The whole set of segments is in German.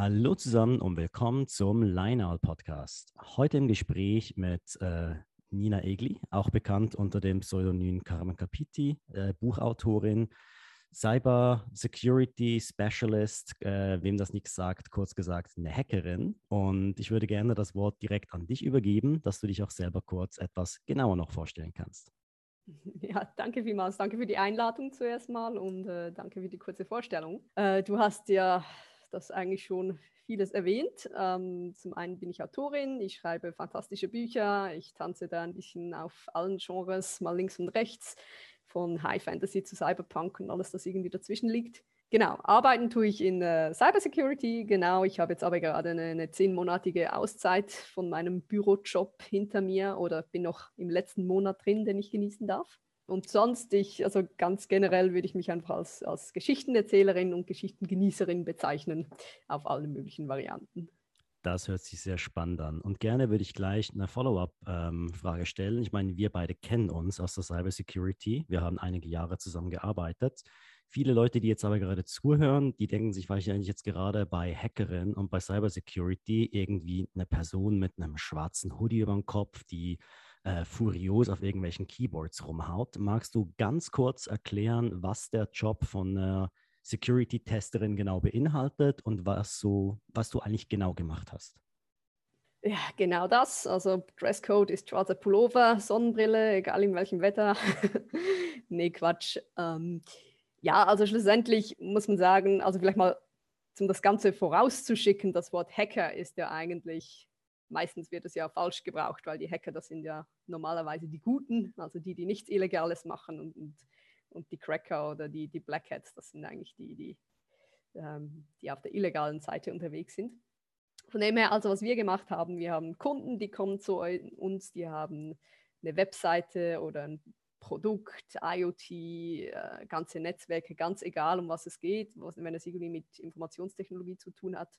Hallo zusammen und willkommen zum Lineout Podcast. Heute im Gespräch mit äh, Nina Egli, auch bekannt unter dem Pseudonym Carmen Capiti, äh, Buchautorin, Cyber Security Specialist, äh, wem das nichts sagt, kurz gesagt eine Hackerin. Und ich würde gerne das Wort direkt an dich übergeben, dass du dich auch selber kurz etwas genauer noch vorstellen kannst. Ja, danke vielmals. Danke für die Einladung zuerst mal und äh, danke für die kurze Vorstellung. Äh, du hast ja das eigentlich schon vieles erwähnt. Ähm, zum einen bin ich Autorin, ich schreibe fantastische Bücher, ich tanze da ein bisschen auf allen Genres, mal links und rechts, von High Fantasy zu Cyberpunk und alles, das irgendwie dazwischen liegt. Genau, arbeiten tue ich in äh, Cybersecurity. Genau, ich habe jetzt aber gerade eine, eine zehnmonatige Auszeit von meinem Bürojob hinter mir oder bin noch im letzten Monat drin, den ich genießen darf. Und sonst, ich, also ganz generell würde ich mich einfach als, als Geschichtenerzählerin und Geschichtengenießerin bezeichnen, auf allen möglichen Varianten. Das hört sich sehr spannend an. Und gerne würde ich gleich eine Follow-up-Frage ähm, stellen. Ich meine, wir beide kennen uns aus der Cybersecurity. Wir haben einige Jahre zusammen gearbeitet. Viele Leute, die jetzt aber gerade zuhören, die denken sich wahrscheinlich jetzt gerade bei Hackerin und bei Cybersecurity irgendwie eine Person mit einem schwarzen Hoodie über dem Kopf, die äh, furios auf irgendwelchen Keyboards rumhaut. Magst du ganz kurz erklären, was der Job von einer Security-Testerin genau beinhaltet und was, so, was du eigentlich genau gemacht hast? Ja, genau das. Also Dresscode ist schwarzer Pullover, Sonnenbrille, egal in welchem Wetter. nee, Quatsch. Ähm, ja, also schlussendlich muss man sagen, also vielleicht mal, um das Ganze vorauszuschicken, das Wort Hacker ist ja eigentlich meistens wird es ja falsch gebraucht, weil die Hacker, das sind ja normalerweise die Guten, also die, die nichts Illegales machen und, und, und die Cracker oder die, die Black Hats, das sind eigentlich die, die, ähm, die auf der illegalen Seite unterwegs sind. Von dem her, also was wir gemacht haben, wir haben Kunden, die kommen zu uns, die haben eine Webseite oder ein Produkt, IoT, äh, ganze Netzwerke, ganz egal, um was es geht, was, wenn es irgendwie mit Informationstechnologie zu tun hat,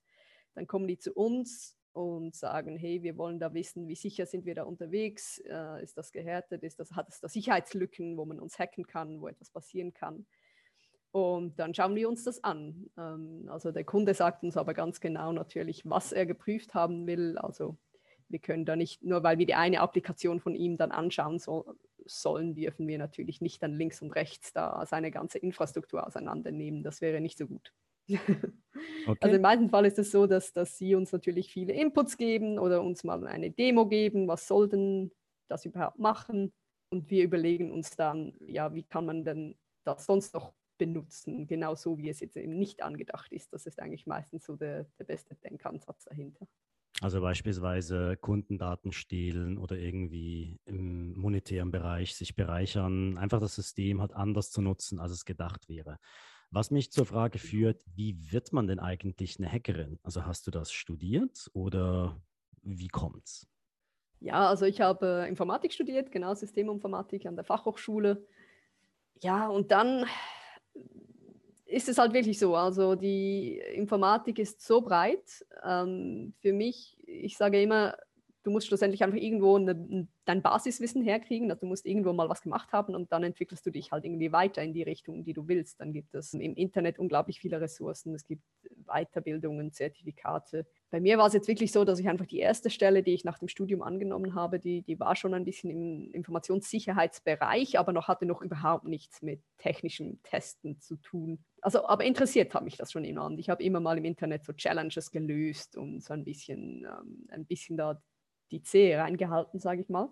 dann kommen die zu uns und sagen, hey, wir wollen da wissen, wie sicher sind wir da unterwegs, äh, ist das gehärtet, ist das, hat es da Sicherheitslücken, wo man uns hacken kann, wo etwas passieren kann. Und dann schauen wir uns das an. Ähm, also der Kunde sagt uns aber ganz genau natürlich, was er geprüft haben will. Also wir können da nicht, nur weil wir die eine Applikation von ihm dann anschauen so, sollen, dürfen wir natürlich nicht dann links und rechts da seine ganze Infrastruktur auseinandernehmen. Das wäre nicht so gut. Okay. Also im meisten Fall ist es so, dass, dass sie uns natürlich viele Inputs geben oder uns mal eine Demo geben, was soll denn das überhaupt machen? Und wir überlegen uns dann, ja, wie kann man denn das sonst noch benutzen, genau so wie es jetzt eben nicht angedacht ist. Das ist eigentlich meistens so der, der beste Denkansatz dahinter. Also beispielsweise Kundendaten stehlen oder irgendwie im monetären Bereich sich bereichern, einfach das System hat anders zu nutzen, als es gedacht wäre. Was mich zur Frage führt, wie wird man denn eigentlich eine Hackerin? Also hast du das studiert oder wie kommt's? Ja, also ich habe Informatik studiert, genau Systeminformatik an der Fachhochschule. Ja, und dann ist es halt wirklich so. Also die Informatik ist so breit. Ähm, für mich, ich sage immer, du musst schlussendlich einfach irgendwo eine, dein Basiswissen herkriegen. Also du musst irgendwo mal was gemacht haben und dann entwickelst du dich halt irgendwie weiter in die Richtung, die du willst. Dann gibt es im Internet unglaublich viele Ressourcen. Es gibt Weiterbildungen, Zertifikate. Bei mir war es jetzt wirklich so, dass ich einfach die erste Stelle, die ich nach dem Studium angenommen habe, die, die war schon ein bisschen im Informationssicherheitsbereich, aber noch hatte noch überhaupt nichts mit technischem Testen zu tun. Also, aber interessiert hat mich das schon immer und ich habe immer mal im Internet so Challenges gelöst und so ein bisschen, ähm, ein bisschen da die Zehe reingehalten, sage ich mal.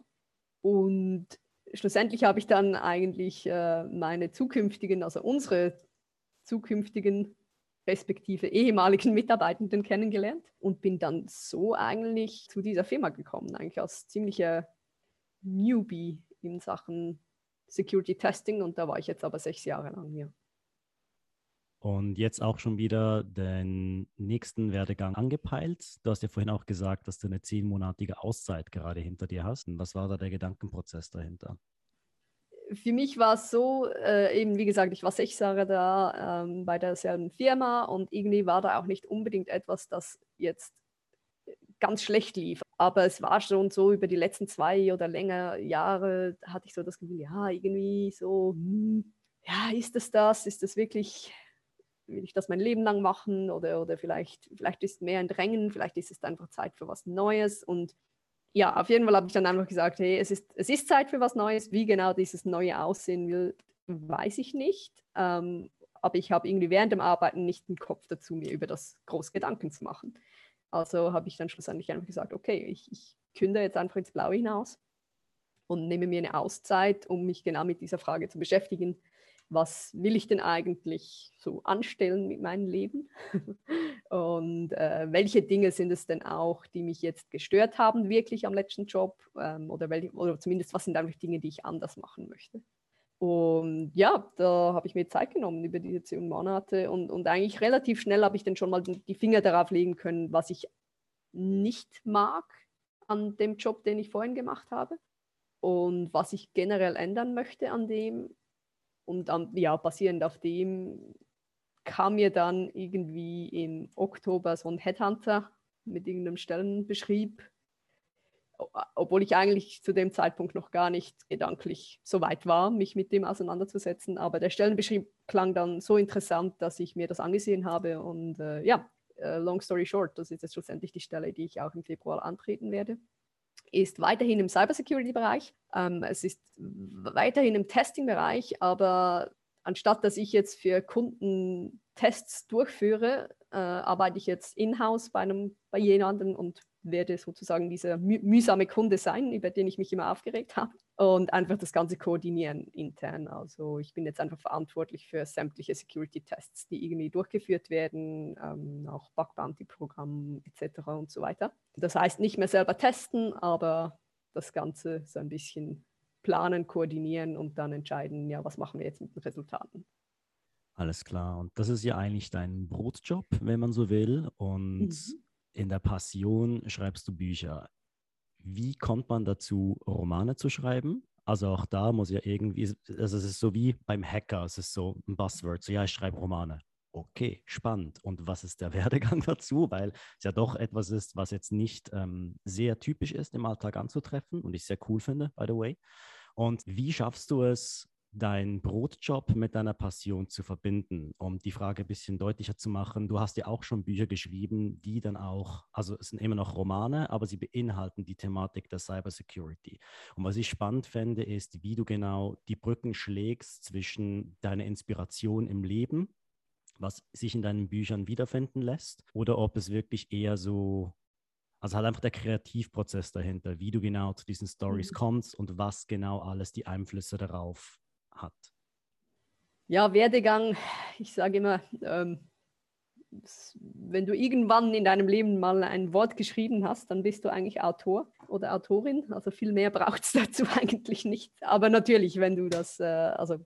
Und schlussendlich habe ich dann eigentlich äh, meine zukünftigen, also unsere zukünftigen respektive ehemaligen Mitarbeitenden kennengelernt und bin dann so eigentlich zu dieser Firma gekommen, eigentlich als ziemlicher Newbie in Sachen Security Testing und da war ich jetzt aber sechs Jahre lang hier. Und jetzt auch schon wieder den nächsten Werdegang angepeilt. Du hast ja vorhin auch gesagt, dass du eine zehnmonatige Auszeit gerade hinter dir hast. Und was war da der Gedankenprozess dahinter? Für mich war es so, äh, eben wie gesagt, ich war sechs Jahre da ähm, bei derselben Firma und irgendwie war da auch nicht unbedingt etwas, das jetzt ganz schlecht lief. Aber es war schon so, über die letzten zwei oder länger Jahre hatte ich so das Gefühl, ja, irgendwie so, hm, ja, ist es das? Ist das wirklich will ich das mein Leben lang machen oder, oder vielleicht, vielleicht ist mehr ein Drängen, vielleicht ist es einfach Zeit für was Neues. Und ja, auf jeden Fall habe ich dann einfach gesagt, hey, es ist, es ist Zeit für was Neues. Wie genau dieses Neue aussehen will, weiß ich nicht. Ähm, aber ich habe irgendwie während dem Arbeiten nicht den Kopf dazu, mir über das groß Gedanken zu machen. Also habe ich dann schlussendlich einfach gesagt, okay, ich, ich künde jetzt einfach ins Blaue hinaus und nehme mir eine Auszeit, um mich genau mit dieser Frage zu beschäftigen. Was will ich denn eigentlich so anstellen mit meinem Leben? und äh, welche Dinge sind es denn auch, die mich jetzt gestört haben, wirklich am letzten Job? Ähm, oder, welche, oder zumindest, was sind eigentlich Dinge, die ich anders machen möchte? Und ja, da habe ich mir Zeit genommen über diese zehn Monate und, und eigentlich relativ schnell habe ich dann schon mal die Finger darauf legen können, was ich nicht mag an dem Job, den ich vorhin gemacht habe und was ich generell ändern möchte an dem. Und an, ja, basierend auf dem kam mir dann irgendwie im Oktober so ein Headhunter mit irgendeinem Stellenbeschrieb, obwohl ich eigentlich zu dem Zeitpunkt noch gar nicht gedanklich so weit war, mich mit dem auseinanderzusetzen. Aber der Stellenbeschrieb klang dann so interessant, dass ich mir das angesehen habe. Und äh, ja, äh, long story short, das ist jetzt schlussendlich die Stelle, die ich auch im Februar antreten werde ist weiterhin im Cybersecurity-Bereich. Ähm, es ist weiterhin im Testing-Bereich, aber anstatt dass ich jetzt für Kunden Tests durchführe, äh, arbeite ich jetzt in-house bei, bei jemandem und werde sozusagen dieser müh mühsame Kunde sein, über den ich mich immer aufgeregt habe und einfach das Ganze koordinieren intern. Also ich bin jetzt einfach verantwortlich für sämtliche Security-Tests, die irgendwie durchgeführt werden, ähm, auch Bug Bounty-Programm etc. und so weiter. Das heißt nicht mehr selber testen, aber das Ganze so ein bisschen planen, koordinieren und dann entscheiden, ja, was machen wir jetzt mit den Resultaten. Alles klar. Und das ist ja eigentlich dein Brotjob, wenn man so will. Und mhm in der Passion schreibst du Bücher. Wie kommt man dazu, Romane zu schreiben? Also auch da muss ja irgendwie, also es ist so wie beim Hacker, es ist so ein Buzzword, so ja, ich schreibe Romane. Okay, spannend. Und was ist der Werdegang dazu? Weil es ja doch etwas ist, was jetzt nicht ähm, sehr typisch ist, im Alltag anzutreffen und ich sehr cool finde, by the way. Und wie schaffst du es, deinen Brotjob mit deiner Passion zu verbinden, um die Frage ein bisschen deutlicher zu machen. Du hast ja auch schon Bücher geschrieben, die dann auch, also es sind immer noch Romane, aber sie beinhalten die Thematik der Cybersecurity. Und was ich spannend fände, ist, wie du genau die Brücken schlägst zwischen deiner Inspiration im Leben, was sich in deinen Büchern wiederfinden lässt, oder ob es wirklich eher so also halt einfach der Kreativprozess dahinter, wie du genau zu diesen Stories mhm. kommst und was genau alles die Einflüsse darauf hat? Ja, Werdegang, ich sage immer, ähm, wenn du irgendwann in deinem Leben mal ein Wort geschrieben hast, dann bist du eigentlich Autor oder Autorin. Also viel mehr braucht es dazu eigentlich nicht. Aber natürlich, wenn du das, äh, also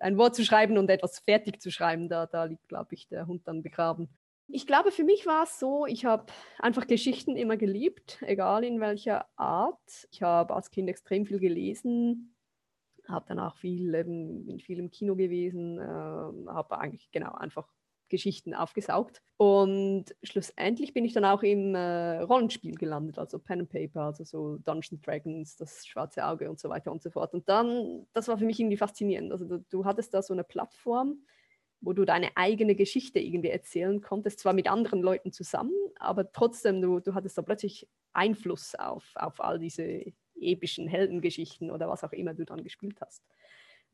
ein Wort zu schreiben und etwas fertig zu schreiben, da, da liegt, glaube ich, der Hund dann begraben. Ich glaube, für mich war es so, ich habe einfach Geschichten immer geliebt, egal in welcher Art. Ich habe als Kind extrem viel gelesen, habe dann auch viel, eben, bin viel im Kino gewesen, äh, habe eigentlich genau einfach Geschichten aufgesaugt. Und schlussendlich bin ich dann auch im äh, Rollenspiel gelandet, also Pen and Paper, also so Dungeons Dragons, das schwarze Auge und so weiter und so fort. Und dann, das war für mich irgendwie faszinierend. Also du, du hattest da so eine Plattform, wo du deine eigene Geschichte irgendwie erzählen konntest, zwar mit anderen Leuten zusammen, aber trotzdem, du, du hattest da plötzlich Einfluss auf, auf all diese epischen Heldengeschichten oder was auch immer du dann gespielt hast.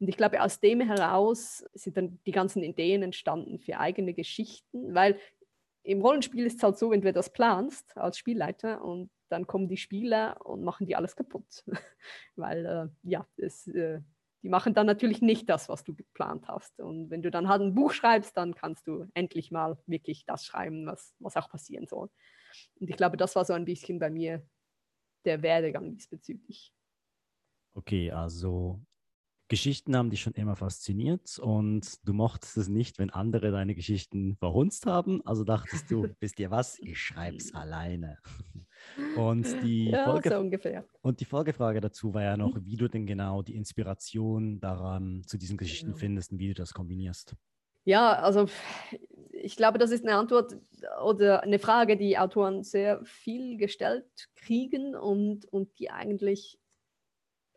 Und ich glaube, aus dem heraus sind dann die ganzen Ideen entstanden für eigene Geschichten, weil im Rollenspiel ist es halt so, wenn du das planst als Spielleiter und dann kommen die Spieler und machen die alles kaputt. weil, äh, ja, es, äh, die machen dann natürlich nicht das, was du geplant hast. Und wenn du dann halt ein Buch schreibst, dann kannst du endlich mal wirklich das schreiben, was, was auch passieren soll. Und ich glaube, das war so ein bisschen bei mir der Werdegang diesbezüglich. Okay, also Geschichten haben dich schon immer fasziniert und du mochtest es nicht, wenn andere deine Geschichten verhunzt haben. Also dachtest du, wisst ihr was, ich schreibe es alleine. Und die, ja, Folge so ungefähr. und die Folgefrage dazu war ja noch, wie du denn genau die Inspiration daran zu diesen Geschichten ja. findest und wie du das kombinierst. Ja, also ich glaube, das ist eine Antwort oder eine Frage, die Autoren sehr viel gestellt kriegen und, und die eigentlich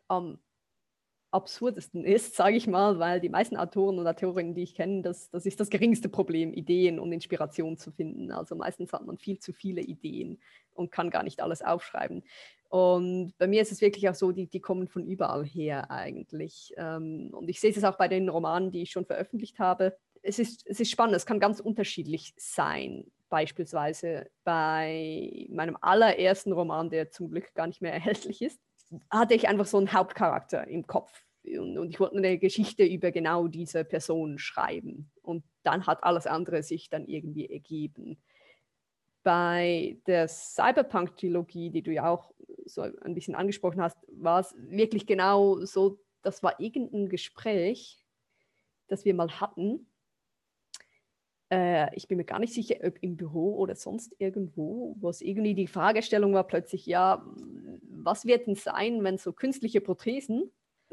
am, absurdesten ist, sage ich mal, weil die meisten Autoren und Autorinnen, die ich kenne, das, das ist das geringste Problem, Ideen und Inspiration zu finden. Also meistens hat man viel zu viele Ideen und kann gar nicht alles aufschreiben. Und bei mir ist es wirklich auch so, die, die kommen von überall her eigentlich. Ähm, und ich sehe es auch bei den Romanen, die ich schon veröffentlicht habe. Es ist, es ist spannend, es kann ganz unterschiedlich sein. Beispielsweise bei meinem allerersten Roman, der zum Glück gar nicht mehr erhältlich ist, hatte ich einfach so einen Hauptcharakter im Kopf. Und, und ich wollte eine Geschichte über genau diese Person schreiben. Und dann hat alles andere sich dann irgendwie ergeben. Bei der Cyberpunk-Trilogie, die du ja auch so ein bisschen angesprochen hast, war es wirklich genau so, das war irgendein Gespräch, das wir mal hatten. Äh, ich bin mir gar nicht sicher, ob im Büro oder sonst irgendwo, wo es irgendwie die Fragestellung war plötzlich, ja, was wird denn sein, wenn so künstliche Prothesen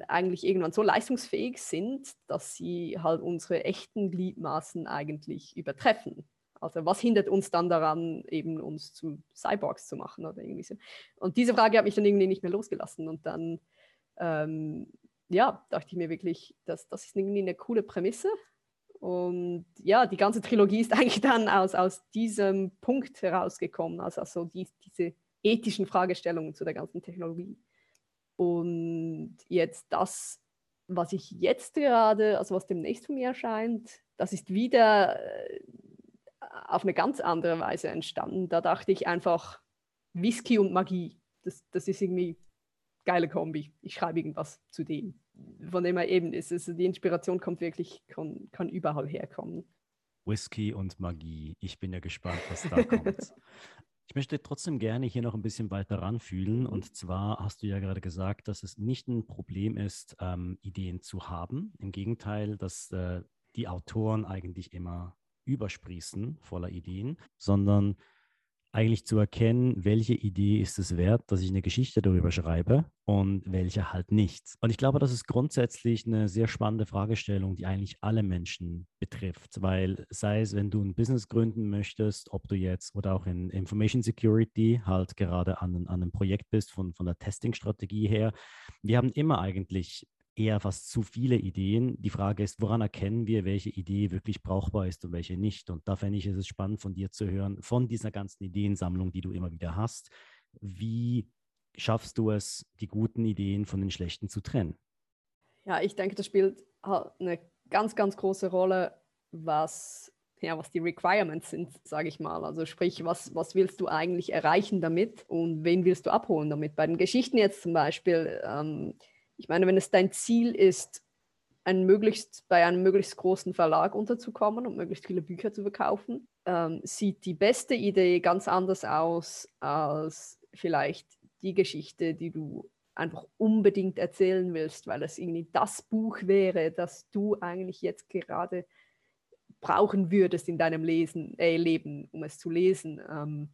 eigentlich irgendwann so leistungsfähig sind, dass sie halt unsere echten Gliedmaßen eigentlich übertreffen. Also was hindert uns dann daran, eben uns zu Cyborgs zu machen oder irgendwie so. Und diese Frage hat mich dann irgendwie nicht mehr losgelassen. Und dann, ähm, ja, dachte ich mir wirklich, dass das ist irgendwie eine coole Prämisse. Und ja, die ganze Trilogie ist eigentlich dann aus, aus diesem Punkt herausgekommen, also, also die, diese ethischen Fragestellungen zu der ganzen Technologie. Und jetzt das, was ich jetzt gerade, also was demnächst von mir erscheint, das ist wieder äh, auf eine ganz andere Weise entstanden. Da dachte ich einfach, Whisky und Magie, das, das ist irgendwie geile Kombi. Ich schreibe irgendwas zu dem. Von dem her eben ist es, die Inspiration kommt wirklich, kann, kann überall herkommen. Whisky und Magie. Ich bin ja gespannt, was da kommt. Ich möchte trotzdem gerne hier noch ein bisschen weiter ranfühlen. Und zwar hast du ja gerade gesagt, dass es nicht ein Problem ist, ähm, Ideen zu haben. Im Gegenteil, dass äh, die Autoren eigentlich immer übersprießen voller Ideen, sondern eigentlich zu erkennen, welche Idee ist es wert, dass ich eine Geschichte darüber schreibe und welche halt nicht. Und ich glaube, das ist grundsätzlich eine sehr spannende Fragestellung, die eigentlich alle Menschen betrifft, weil sei es, wenn du ein Business gründen möchtest, ob du jetzt oder auch in Information Security halt gerade an, an einem Projekt bist von, von der Testing-Strategie her, wir haben immer eigentlich eher fast zu viele Ideen. Die Frage ist, woran erkennen wir, welche Idee wirklich brauchbar ist und welche nicht? Und da fände ich es spannend von dir zu hören, von dieser ganzen Ideensammlung, die du immer wieder hast. Wie schaffst du es, die guten Ideen von den schlechten zu trennen? Ja, ich denke, das spielt eine ganz, ganz große Rolle, was, ja, was die Requirements sind, sage ich mal. Also sprich, was, was willst du eigentlich erreichen damit und wen willst du abholen damit? Bei den Geschichten jetzt zum Beispiel, ähm, ich meine, wenn es dein Ziel ist, ein möglichst, bei einem möglichst großen Verlag unterzukommen und möglichst viele Bücher zu verkaufen, ähm, sieht die beste Idee ganz anders aus als vielleicht die Geschichte, die du einfach unbedingt erzählen willst, weil es irgendwie das Buch wäre, das du eigentlich jetzt gerade brauchen würdest in deinem Lesen, äh, Leben, um es zu lesen. Ähm,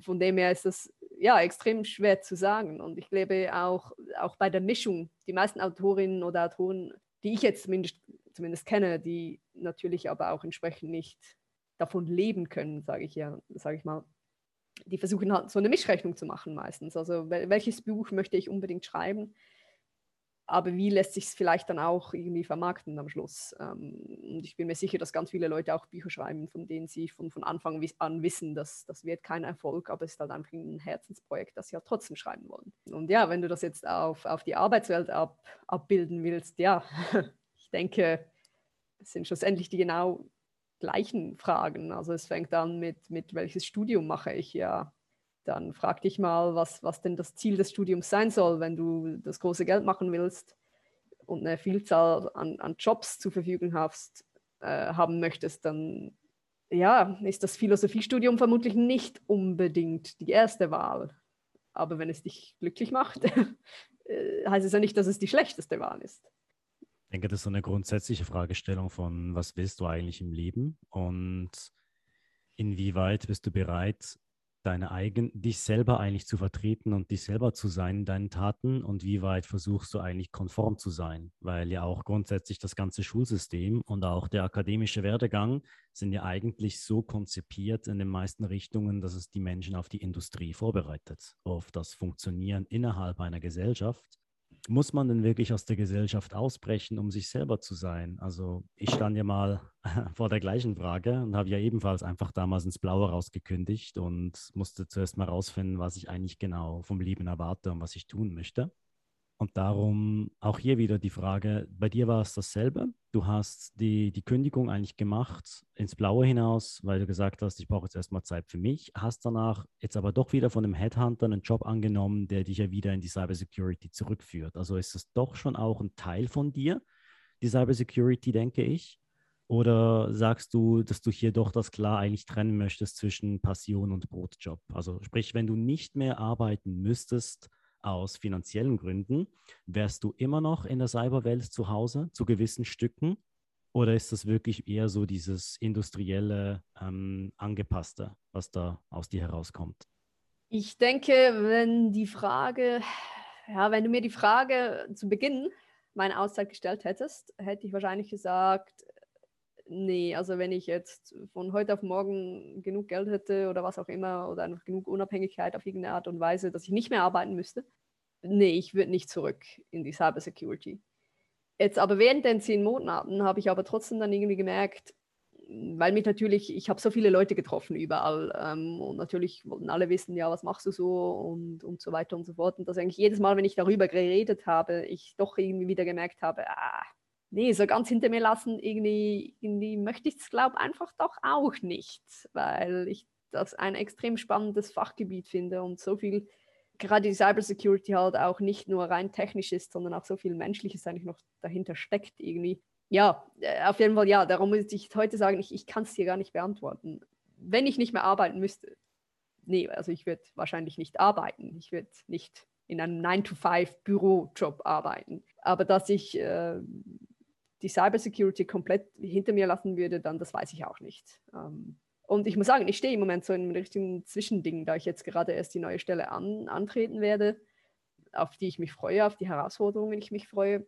von dem her ist das ja extrem schwer zu sagen. Und ich glaube auch, auch bei der Mischung, die meisten Autorinnen oder Autoren, die ich jetzt zumindest, zumindest kenne, die natürlich aber auch entsprechend nicht davon leben können, sage ich ja, sage ich mal, die versuchen halt so eine Mischrechnung zu machen meistens. Also welches Buch möchte ich unbedingt schreiben? Aber wie lässt sich es vielleicht dann auch irgendwie vermarkten am Schluss? Ähm, und ich bin mir sicher, dass ganz viele Leute auch Bücher schreiben, von denen sie von, von Anfang an wissen, dass das wird kein Erfolg, aber es ist halt einfach ein Herzensprojekt, das sie halt trotzdem schreiben wollen. Und ja, wenn du das jetzt auf, auf die Arbeitswelt ab, abbilden willst, ja, ich denke, es sind schlussendlich die genau gleichen Fragen. Also es fängt an mit, mit welches Studium mache ich ja dann frag dich mal, was, was denn das Ziel des Studiums sein soll, wenn du das große Geld machen willst und eine Vielzahl an, an Jobs zur Verfügung hast, äh, haben möchtest, dann ja, ist das Philosophiestudium vermutlich nicht unbedingt die erste Wahl. Aber wenn es dich glücklich macht, äh, heißt es ja nicht, dass es die schlechteste Wahl ist. Ich denke, das ist so eine grundsätzliche Fragestellung von, was willst du eigentlich im Leben und inwieweit bist du bereit, deine eigen, dich selber eigentlich zu vertreten und dich selber zu sein in deinen Taten und wie weit versuchst du eigentlich konform zu sein? Weil ja auch grundsätzlich das ganze Schulsystem und auch der akademische Werdegang sind ja eigentlich so konzipiert in den meisten Richtungen, dass es die Menschen auf die Industrie vorbereitet, auf das Funktionieren innerhalb einer Gesellschaft. Muss man denn wirklich aus der Gesellschaft ausbrechen, um sich selber zu sein? Also ich stand ja mal vor der gleichen Frage und habe ja ebenfalls einfach damals ins Blaue rausgekündigt und musste zuerst mal rausfinden, was ich eigentlich genau vom Leben erwarte und was ich tun möchte. Und darum auch hier wieder die Frage, bei dir war es dasselbe. Du hast die, die Kündigung eigentlich gemacht ins Blaue hinaus, weil du gesagt hast, ich brauche jetzt erstmal Zeit für mich, hast danach jetzt aber doch wieder von einem Headhunter einen Job angenommen, der dich ja wieder in die Cybersecurity zurückführt. Also ist es doch schon auch ein Teil von dir, die Cybersecurity, denke ich. Oder sagst du, dass du hier doch das klar eigentlich trennen möchtest zwischen Passion und Brotjob? Also sprich, wenn du nicht mehr arbeiten müsstest, aus finanziellen Gründen, wärst du immer noch in der Cyberwelt zu Hause zu gewissen Stücken? Oder ist das wirklich eher so dieses industrielle, ähm, angepasste, was da aus dir herauskommt? Ich denke, wenn die Frage, ja, wenn du mir die Frage zu Beginn meiner Auszeit gestellt hättest, hätte ich wahrscheinlich gesagt, Nee, also wenn ich jetzt von heute auf morgen genug Geld hätte oder was auch immer oder einfach genug Unabhängigkeit auf irgendeine Art und Weise, dass ich nicht mehr arbeiten müsste, nee, ich würde nicht zurück in die Cybersecurity. Jetzt aber während den zehn Monaten habe ich aber trotzdem dann irgendwie gemerkt, weil mich natürlich, ich habe so viele Leute getroffen überall ähm, und natürlich wollten alle wissen, ja, was machst du so und, und so weiter und so fort. Und dass eigentlich jedes Mal, wenn ich darüber geredet habe, ich doch irgendwie wieder gemerkt habe, ah, nee, so ganz hinter mir lassen, irgendwie, irgendwie möchte ich es, glaube einfach doch auch nicht, weil ich das ein extrem spannendes Fachgebiet finde und so viel, gerade die Cybersecurity halt auch nicht nur rein technisch ist, sondern auch so viel Menschliches eigentlich noch dahinter steckt irgendwie. Ja, äh, auf jeden Fall ja, darum muss ich heute sagen, ich, ich kann es dir gar nicht beantworten. Wenn ich nicht mehr arbeiten müsste, nee, also ich würde wahrscheinlich nicht arbeiten. Ich würde nicht in einem 9-to-5-Bürojob arbeiten. Aber dass ich äh, die Cybersecurity komplett hinter mir lassen würde, dann das weiß ich auch nicht. Ähm, und ich muss sagen, ich stehe im Moment so in einem richtigen Zwischending, da ich jetzt gerade erst die neue Stelle an, antreten werde, auf die ich mich freue, auf die Herausforderungen ich mich freue.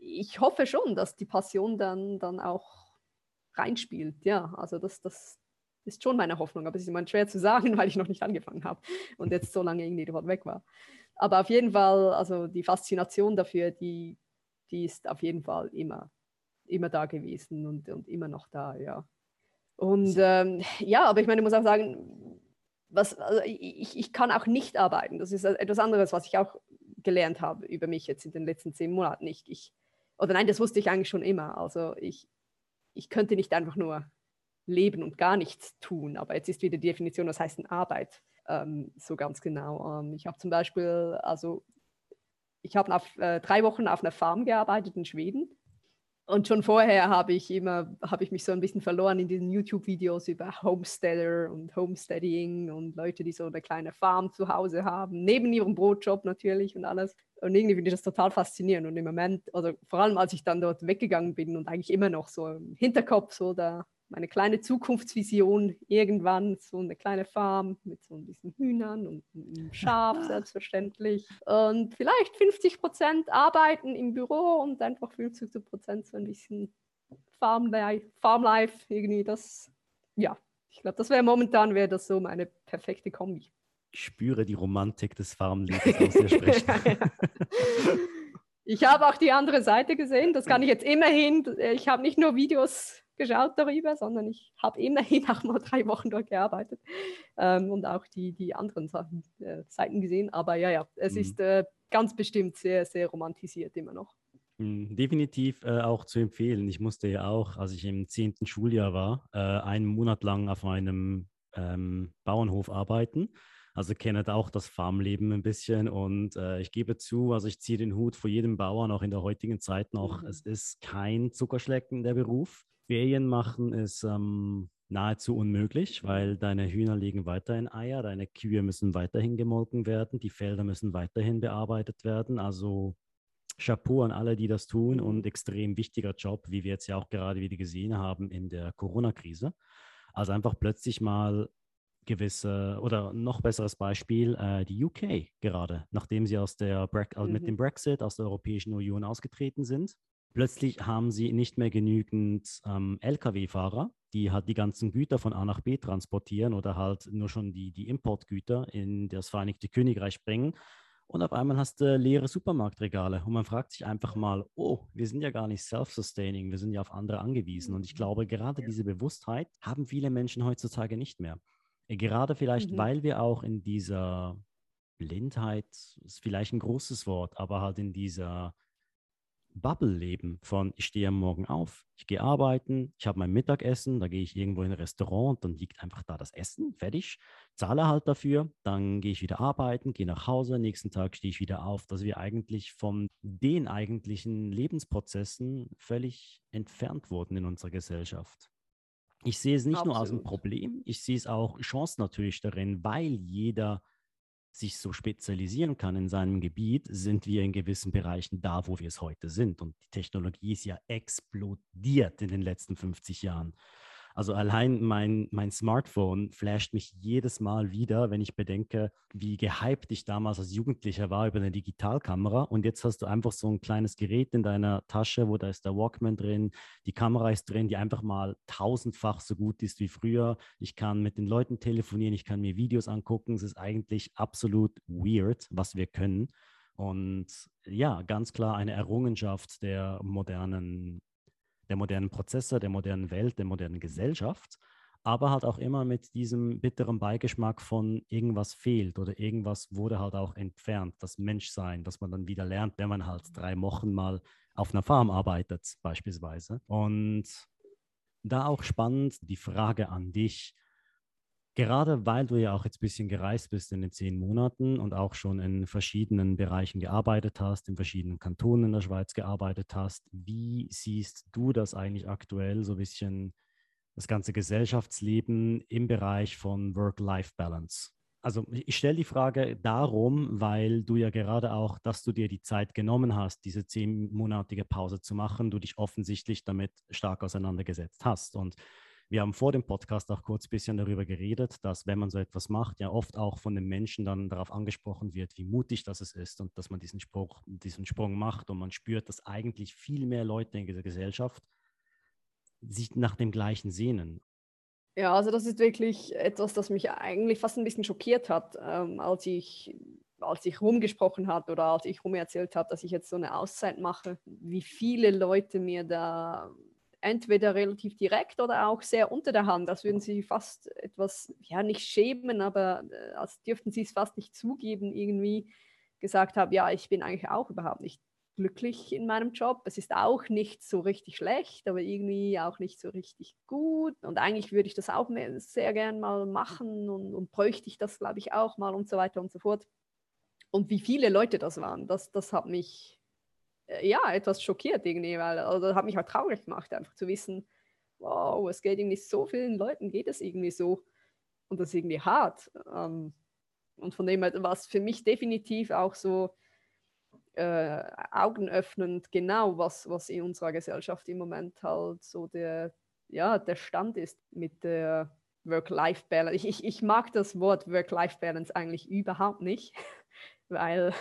Ich hoffe schon, dass die Passion dann, dann auch reinspielt. Ja, also das, das ist schon meine Hoffnung, aber es ist immer schwer zu sagen, weil ich noch nicht angefangen habe und jetzt so lange irgendwie dort weg war. Aber auf jeden Fall, also die Faszination dafür, die, die ist auf jeden Fall immer, immer da gewesen und, und immer noch da, ja. Und ähm, ja, aber ich meine, ich muss auch sagen, was, also ich, ich kann auch nicht arbeiten. Das ist etwas anderes, was ich auch gelernt habe über mich jetzt in den letzten zehn Monaten. Ich, ich, oder nein, das wusste ich eigentlich schon immer. Also ich, ich könnte nicht einfach nur leben und gar nichts tun. Aber jetzt ist wieder die Definition, was heißt denn Arbeit, ähm, so ganz genau. Ähm, ich habe zum Beispiel, also ich habe äh, drei Wochen auf einer Farm gearbeitet in Schweden. Und schon vorher habe ich immer, habe ich mich so ein bisschen verloren in diesen YouTube-Videos über Homesteader und Homesteading und Leute, die so eine kleine Farm zu Hause haben, neben ihrem Brotjob natürlich und alles. Und irgendwie finde ich das total faszinierend. Und im Moment, also vor allem als ich dann dort weggegangen bin und eigentlich immer noch so im Hinterkopf so da meine kleine Zukunftsvision irgendwann, so eine kleine Farm mit so ein bisschen Hühnern und einem Schaf selbstverständlich. Und vielleicht 50 Prozent arbeiten im Büro und einfach 50 Prozent so ein bisschen Farmlife, Farmlife irgendwie. Das, ja, ich glaube, das wäre momentan wäre das so meine perfekte Kombi. Ich spüre die Romantik des Farmlebens aus dir sprechen. ja, ja. Ich habe auch die andere Seite gesehen. Das kann ich jetzt immerhin. Ich habe nicht nur Videos geschaut darüber, sondern ich habe immerhin auch mal drei Wochen dort gearbeitet ähm, und auch die, die anderen Sachen, äh, Seiten gesehen. Aber ja, ja, es mhm. ist äh, ganz bestimmt sehr, sehr romantisiert immer noch. Mhm, definitiv äh, auch zu empfehlen. Ich musste ja auch, als ich im zehnten Schuljahr war, äh, einen Monat lang auf einem ähm, Bauernhof arbeiten. Also kenne auch das Farmleben ein bisschen und äh, ich gebe zu, also ich ziehe den Hut vor jedem Bauern, auch in der heutigen Zeit noch. Mhm. Es ist kein Zuckerschlecken der Beruf. Ferien machen ist ähm, nahezu unmöglich, weil deine Hühner legen weiterhin Eier, deine Kühe müssen weiterhin gemolken werden, die Felder müssen weiterhin bearbeitet werden. Also Chapeau an alle, die das tun und extrem wichtiger Job, wie wir jetzt ja auch gerade wieder gesehen haben in der Corona-Krise. Also einfach plötzlich mal gewisse oder noch besseres Beispiel äh, die UK gerade, nachdem sie aus der Bre also mit mhm. dem Brexit aus der Europäischen Union ausgetreten sind, Plötzlich haben sie nicht mehr genügend ähm, Lkw-Fahrer, die halt die ganzen Güter von A nach B transportieren oder halt nur schon die, die Importgüter in das Vereinigte Königreich bringen. Und auf einmal hast du leere Supermarktregale und man fragt sich einfach mal, oh, wir sind ja gar nicht self-sustaining, wir sind ja auf andere angewiesen. Und ich mhm. glaube, gerade diese Bewusstheit haben viele Menschen heutzutage nicht mehr. Gerade vielleicht, mhm. weil wir auch in dieser Blindheit, ist vielleicht ein großes Wort, aber halt in dieser Bubble leben von ich stehe am Morgen auf, ich gehe arbeiten, ich habe mein Mittagessen, da gehe ich irgendwo in ein Restaurant dann liegt einfach da das Essen, fertig, zahle halt dafür, dann gehe ich wieder arbeiten, gehe nach Hause, nächsten Tag stehe ich wieder auf, dass wir eigentlich von den eigentlichen Lebensprozessen völlig entfernt wurden in unserer Gesellschaft. Ich sehe es nicht Absolut. nur als ein Problem, ich sehe es auch Chance natürlich darin, weil jeder sich so spezialisieren kann in seinem Gebiet, sind wir in gewissen Bereichen da, wo wir es heute sind. Und die Technologie ist ja explodiert in den letzten 50 Jahren. Also allein mein, mein Smartphone flasht mich jedes Mal wieder, wenn ich bedenke, wie gehypt ich damals als Jugendlicher war über eine Digitalkamera. Und jetzt hast du einfach so ein kleines Gerät in deiner Tasche, wo da ist der Walkman drin, die Kamera ist drin, die einfach mal tausendfach so gut ist wie früher. Ich kann mit den Leuten telefonieren, ich kann mir Videos angucken. Es ist eigentlich absolut weird, was wir können. Und ja, ganz klar eine Errungenschaft der modernen der modernen Prozesse, der modernen Welt, der modernen Gesellschaft, aber halt auch immer mit diesem bitteren Beigeschmack von irgendwas fehlt oder irgendwas wurde halt auch entfernt, das Menschsein, das man dann wieder lernt, wenn man halt drei Wochen mal auf einer Farm arbeitet beispielsweise. Und da auch spannend die Frage an dich, Gerade weil du ja auch jetzt ein bisschen gereist bist in den zehn Monaten und auch schon in verschiedenen Bereichen gearbeitet hast, in verschiedenen Kantonen in der Schweiz gearbeitet hast, wie siehst du das eigentlich aktuell so ein bisschen das ganze Gesellschaftsleben im Bereich von Work-Life-Balance? Also ich stelle die Frage darum, weil du ja gerade auch, dass du dir die Zeit genommen hast, diese zehnmonatige Pause zu machen, du dich offensichtlich damit stark auseinandergesetzt hast. Und wir haben vor dem Podcast auch kurz ein bisschen darüber geredet, dass wenn man so etwas macht, ja oft auch von den Menschen dann darauf angesprochen wird, wie mutig das ist und dass man diesen, Spruch, diesen Sprung macht und man spürt, dass eigentlich viel mehr Leute in dieser Gesellschaft sich nach dem Gleichen sehnen. Ja, also das ist wirklich etwas, das mich eigentlich fast ein bisschen schockiert hat, ähm, als ich als ich rumgesprochen habe oder als ich rum erzählt habe, dass ich jetzt so eine Auszeit mache, wie viele Leute mir da entweder relativ direkt oder auch sehr unter der Hand, als würden sie fast etwas, ja nicht schämen, aber äh, als dürften sie es fast nicht zugeben, irgendwie gesagt haben, ja, ich bin eigentlich auch überhaupt nicht glücklich in meinem Job. Es ist auch nicht so richtig schlecht, aber irgendwie auch nicht so richtig gut. Und eigentlich würde ich das auch sehr gern mal machen und, und bräuchte ich das, glaube ich, auch mal und so weiter und so fort. Und wie viele Leute das waren, das, das hat mich ja, etwas schockiert irgendwie, weil also, hat mich auch traurig gemacht, einfach zu wissen, wow, es geht irgendwie so vielen Leuten, geht es irgendwie so. Und das ist irgendwie hart. Ähm, und von dem her war es für mich definitiv auch so äh, augenöffnend, genau was, was in unserer Gesellschaft im Moment halt so der, ja, der Stand ist mit der Work-Life-Balance. Ich, ich, ich mag das Wort Work-Life-Balance eigentlich überhaupt nicht, weil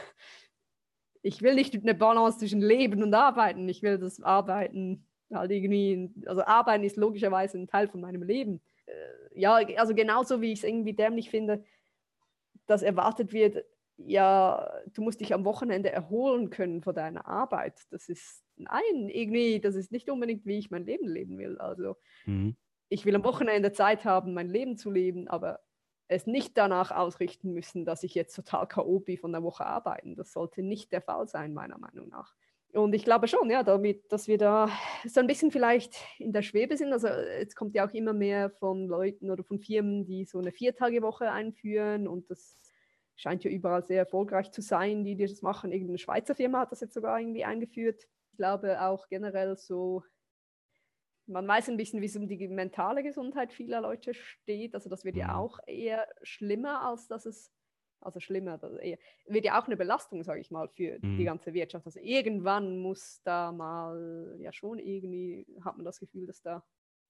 ich will nicht eine Balance zwischen Leben und Arbeiten. Ich will das Arbeiten halt irgendwie, also Arbeiten ist logischerweise ein Teil von meinem Leben. Äh, ja, also genauso wie ich es irgendwie dämlich finde, dass erwartet wird, ja, du musst dich am Wochenende erholen können von deiner Arbeit. Das ist, nein, irgendwie, das ist nicht unbedingt, wie ich mein Leben leben will. Also mhm. ich will am Wochenende Zeit haben, mein Leben zu leben, aber es nicht danach ausrichten müssen, dass ich jetzt total K.O. bin von der Woche arbeiten. Das sollte nicht der Fall sein, meiner Meinung nach. Und ich glaube schon, ja, damit, dass wir da so ein bisschen vielleicht in der Schwebe sind. Also jetzt kommt ja auch immer mehr von Leuten oder von Firmen, die so eine Viertagewoche einführen und das scheint ja überall sehr erfolgreich zu sein, die, die das machen. Irgendeine Schweizer Firma hat das jetzt sogar irgendwie eingeführt. Ich glaube auch generell so man weiß ein bisschen, wie es um die mentale Gesundheit vieler Leute steht. Also das wird ja mhm. auch eher schlimmer, als dass es, also schlimmer, eher, wird ja auch eine Belastung, sage ich mal, für mhm. die ganze Wirtschaft. Also irgendwann muss da mal, ja schon irgendwie, hat man das Gefühl, dass da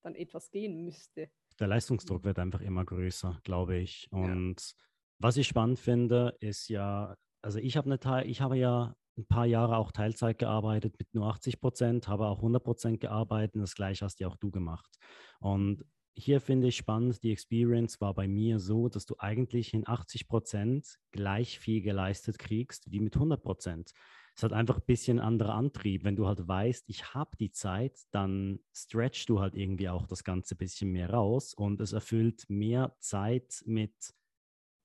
dann etwas gehen müsste. Der Leistungsdruck wird einfach immer größer, glaube ich. Und ja. was ich spannend finde, ist ja, also ich habe eine Teil, ich habe ja ein paar Jahre auch Teilzeit gearbeitet mit nur 80 Prozent, habe auch 100 Prozent gearbeitet. Das gleiche hast ja auch du gemacht. Und hier finde ich spannend, die Experience war bei mir so, dass du eigentlich in 80 Prozent gleich viel geleistet kriegst wie mit 100 Prozent. Es hat einfach ein bisschen anderer Antrieb. Wenn du halt weißt, ich habe die Zeit, dann stretchst du halt irgendwie auch das Ganze ein bisschen mehr raus und es erfüllt mehr Zeit mit,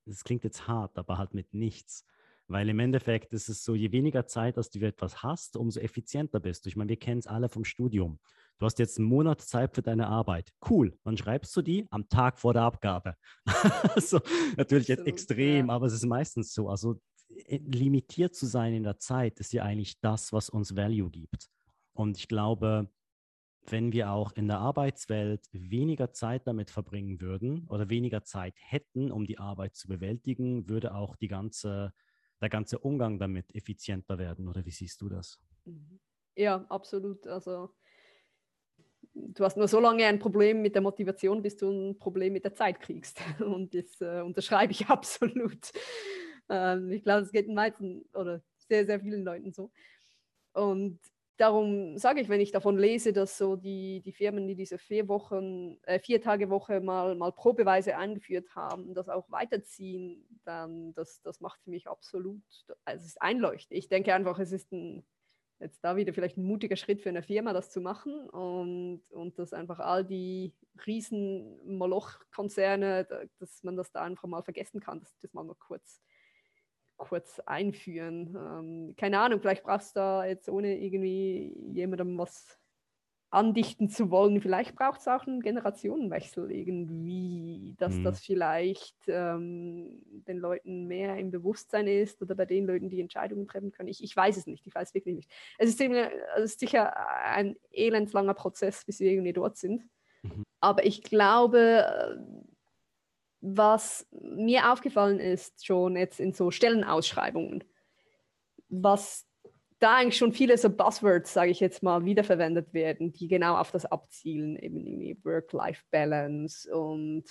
das klingt jetzt hart, aber halt mit nichts. Weil im Endeffekt ist es so, je weniger Zeit, dass du etwas hast, umso effizienter bist du. Ich meine, wir kennen es alle vom Studium. Du hast jetzt einen Monat Zeit für deine Arbeit. Cool. Wann schreibst du die? Am Tag vor der Abgabe. also, natürlich jetzt extrem, ja. aber es ist meistens so. Also äh, limitiert zu sein in der Zeit ist ja eigentlich das, was uns Value gibt. Und ich glaube, wenn wir auch in der Arbeitswelt weniger Zeit damit verbringen würden oder weniger Zeit hätten, um die Arbeit zu bewältigen, würde auch die ganze, der ganze Umgang damit effizienter werden. Oder wie siehst du das? Mhm. Ja, absolut. Also du hast nur so lange ein Problem mit der Motivation, bis du ein Problem mit der Zeit kriegst. Und das äh, unterschreibe ich absolut. Ähm, ich glaube, es geht den meisten oder sehr, sehr vielen Leuten so. Und darum sage ich, wenn ich davon lese, dass so die, die Firmen, die diese vier Wochen, äh, vier Tage Woche mal, mal probeweise eingeführt haben, das auch weiterziehen, dann das, das macht für mich absolut, also es ist einleuchtend. Ich denke einfach, es ist ein jetzt da wieder vielleicht ein mutiger Schritt für eine Firma, das zu machen und, und dass einfach all die riesen Moloch-Konzerne, dass man das da einfach mal vergessen kann, dass das mal noch kurz, kurz einführen. Ähm, keine Ahnung, vielleicht brauchst du da jetzt ohne irgendwie jemandem was andichten zu wollen. Vielleicht braucht es auch einen Generationenwechsel irgendwie, dass mhm. das vielleicht ähm, den Leuten mehr im Bewusstsein ist oder bei den Leuten, die Entscheidungen treffen können. Ich, ich weiß es nicht, ich weiß wirklich nicht. Es ist, es ist sicher ein elendslanger Prozess, bis wir irgendwie dort sind. Mhm. Aber ich glaube, was mir aufgefallen ist, schon jetzt in so Stellenausschreibungen, was da eigentlich schon viele so Buzzwords, sage ich jetzt mal, wiederverwendet werden, die genau auf das abzielen, eben irgendwie Work-Life-Balance und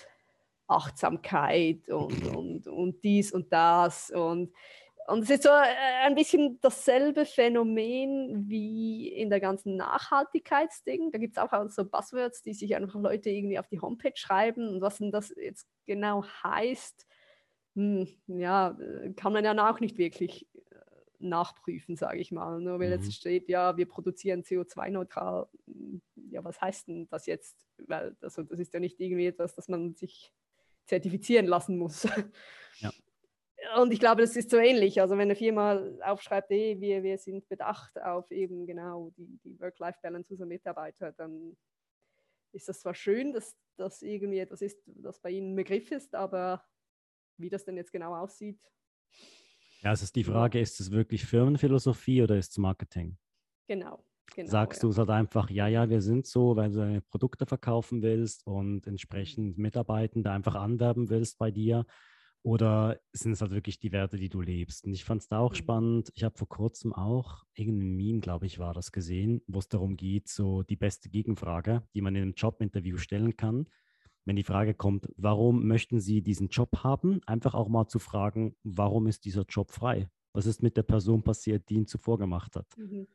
Achtsamkeit und, und, und dies und das. Und, und es ist so äh, ein bisschen dasselbe Phänomen wie in der ganzen Nachhaltigkeitsding. Da gibt es auch so Buzzwords, die sich einfach Leute irgendwie auf die Homepage schreiben. Und was denn das jetzt genau heißt, hm, ja, äh, kann man ja auch nicht wirklich nachprüfen, sage ich mal. Nur weil mhm. jetzt steht, ja, wir produzieren CO2-neutral. Ja, was heißt denn das jetzt? Weil also, das ist ja nicht irgendwie etwas, das man sich zertifizieren lassen muss. Ja. Und ich glaube, das ist so ähnlich. Also wenn eine Firma aufschreibt, hey, wir, wir sind bedacht auf eben genau die, die Work-Life-Balance unserer Mitarbeiter, dann ist das zwar schön, dass das irgendwie etwas ist, das bei ihnen ein Begriff ist, aber wie das denn jetzt genau aussieht, ja, es ist die Frage, ist es wirklich Firmenphilosophie oder ist es Marketing? Genau. Genau, Sagst ja. du es halt einfach, ja, ja, wir sind so, weil du deine Produkte verkaufen willst und entsprechend Mitarbeitende einfach anwerben willst bei dir? Oder sind es halt wirklich die Werte, die du lebst? Und ich fand es da auch mhm. spannend. Ich habe vor kurzem auch irgendein Meme, glaube ich, war das gesehen, wo es darum geht, so die beste Gegenfrage, die man in einem Jobinterview stellen kann wenn die Frage kommt, warum möchten Sie diesen Job haben, einfach auch mal zu fragen, warum ist dieser Job frei? Was ist mit der Person passiert, die ihn zuvor gemacht hat? Mhm.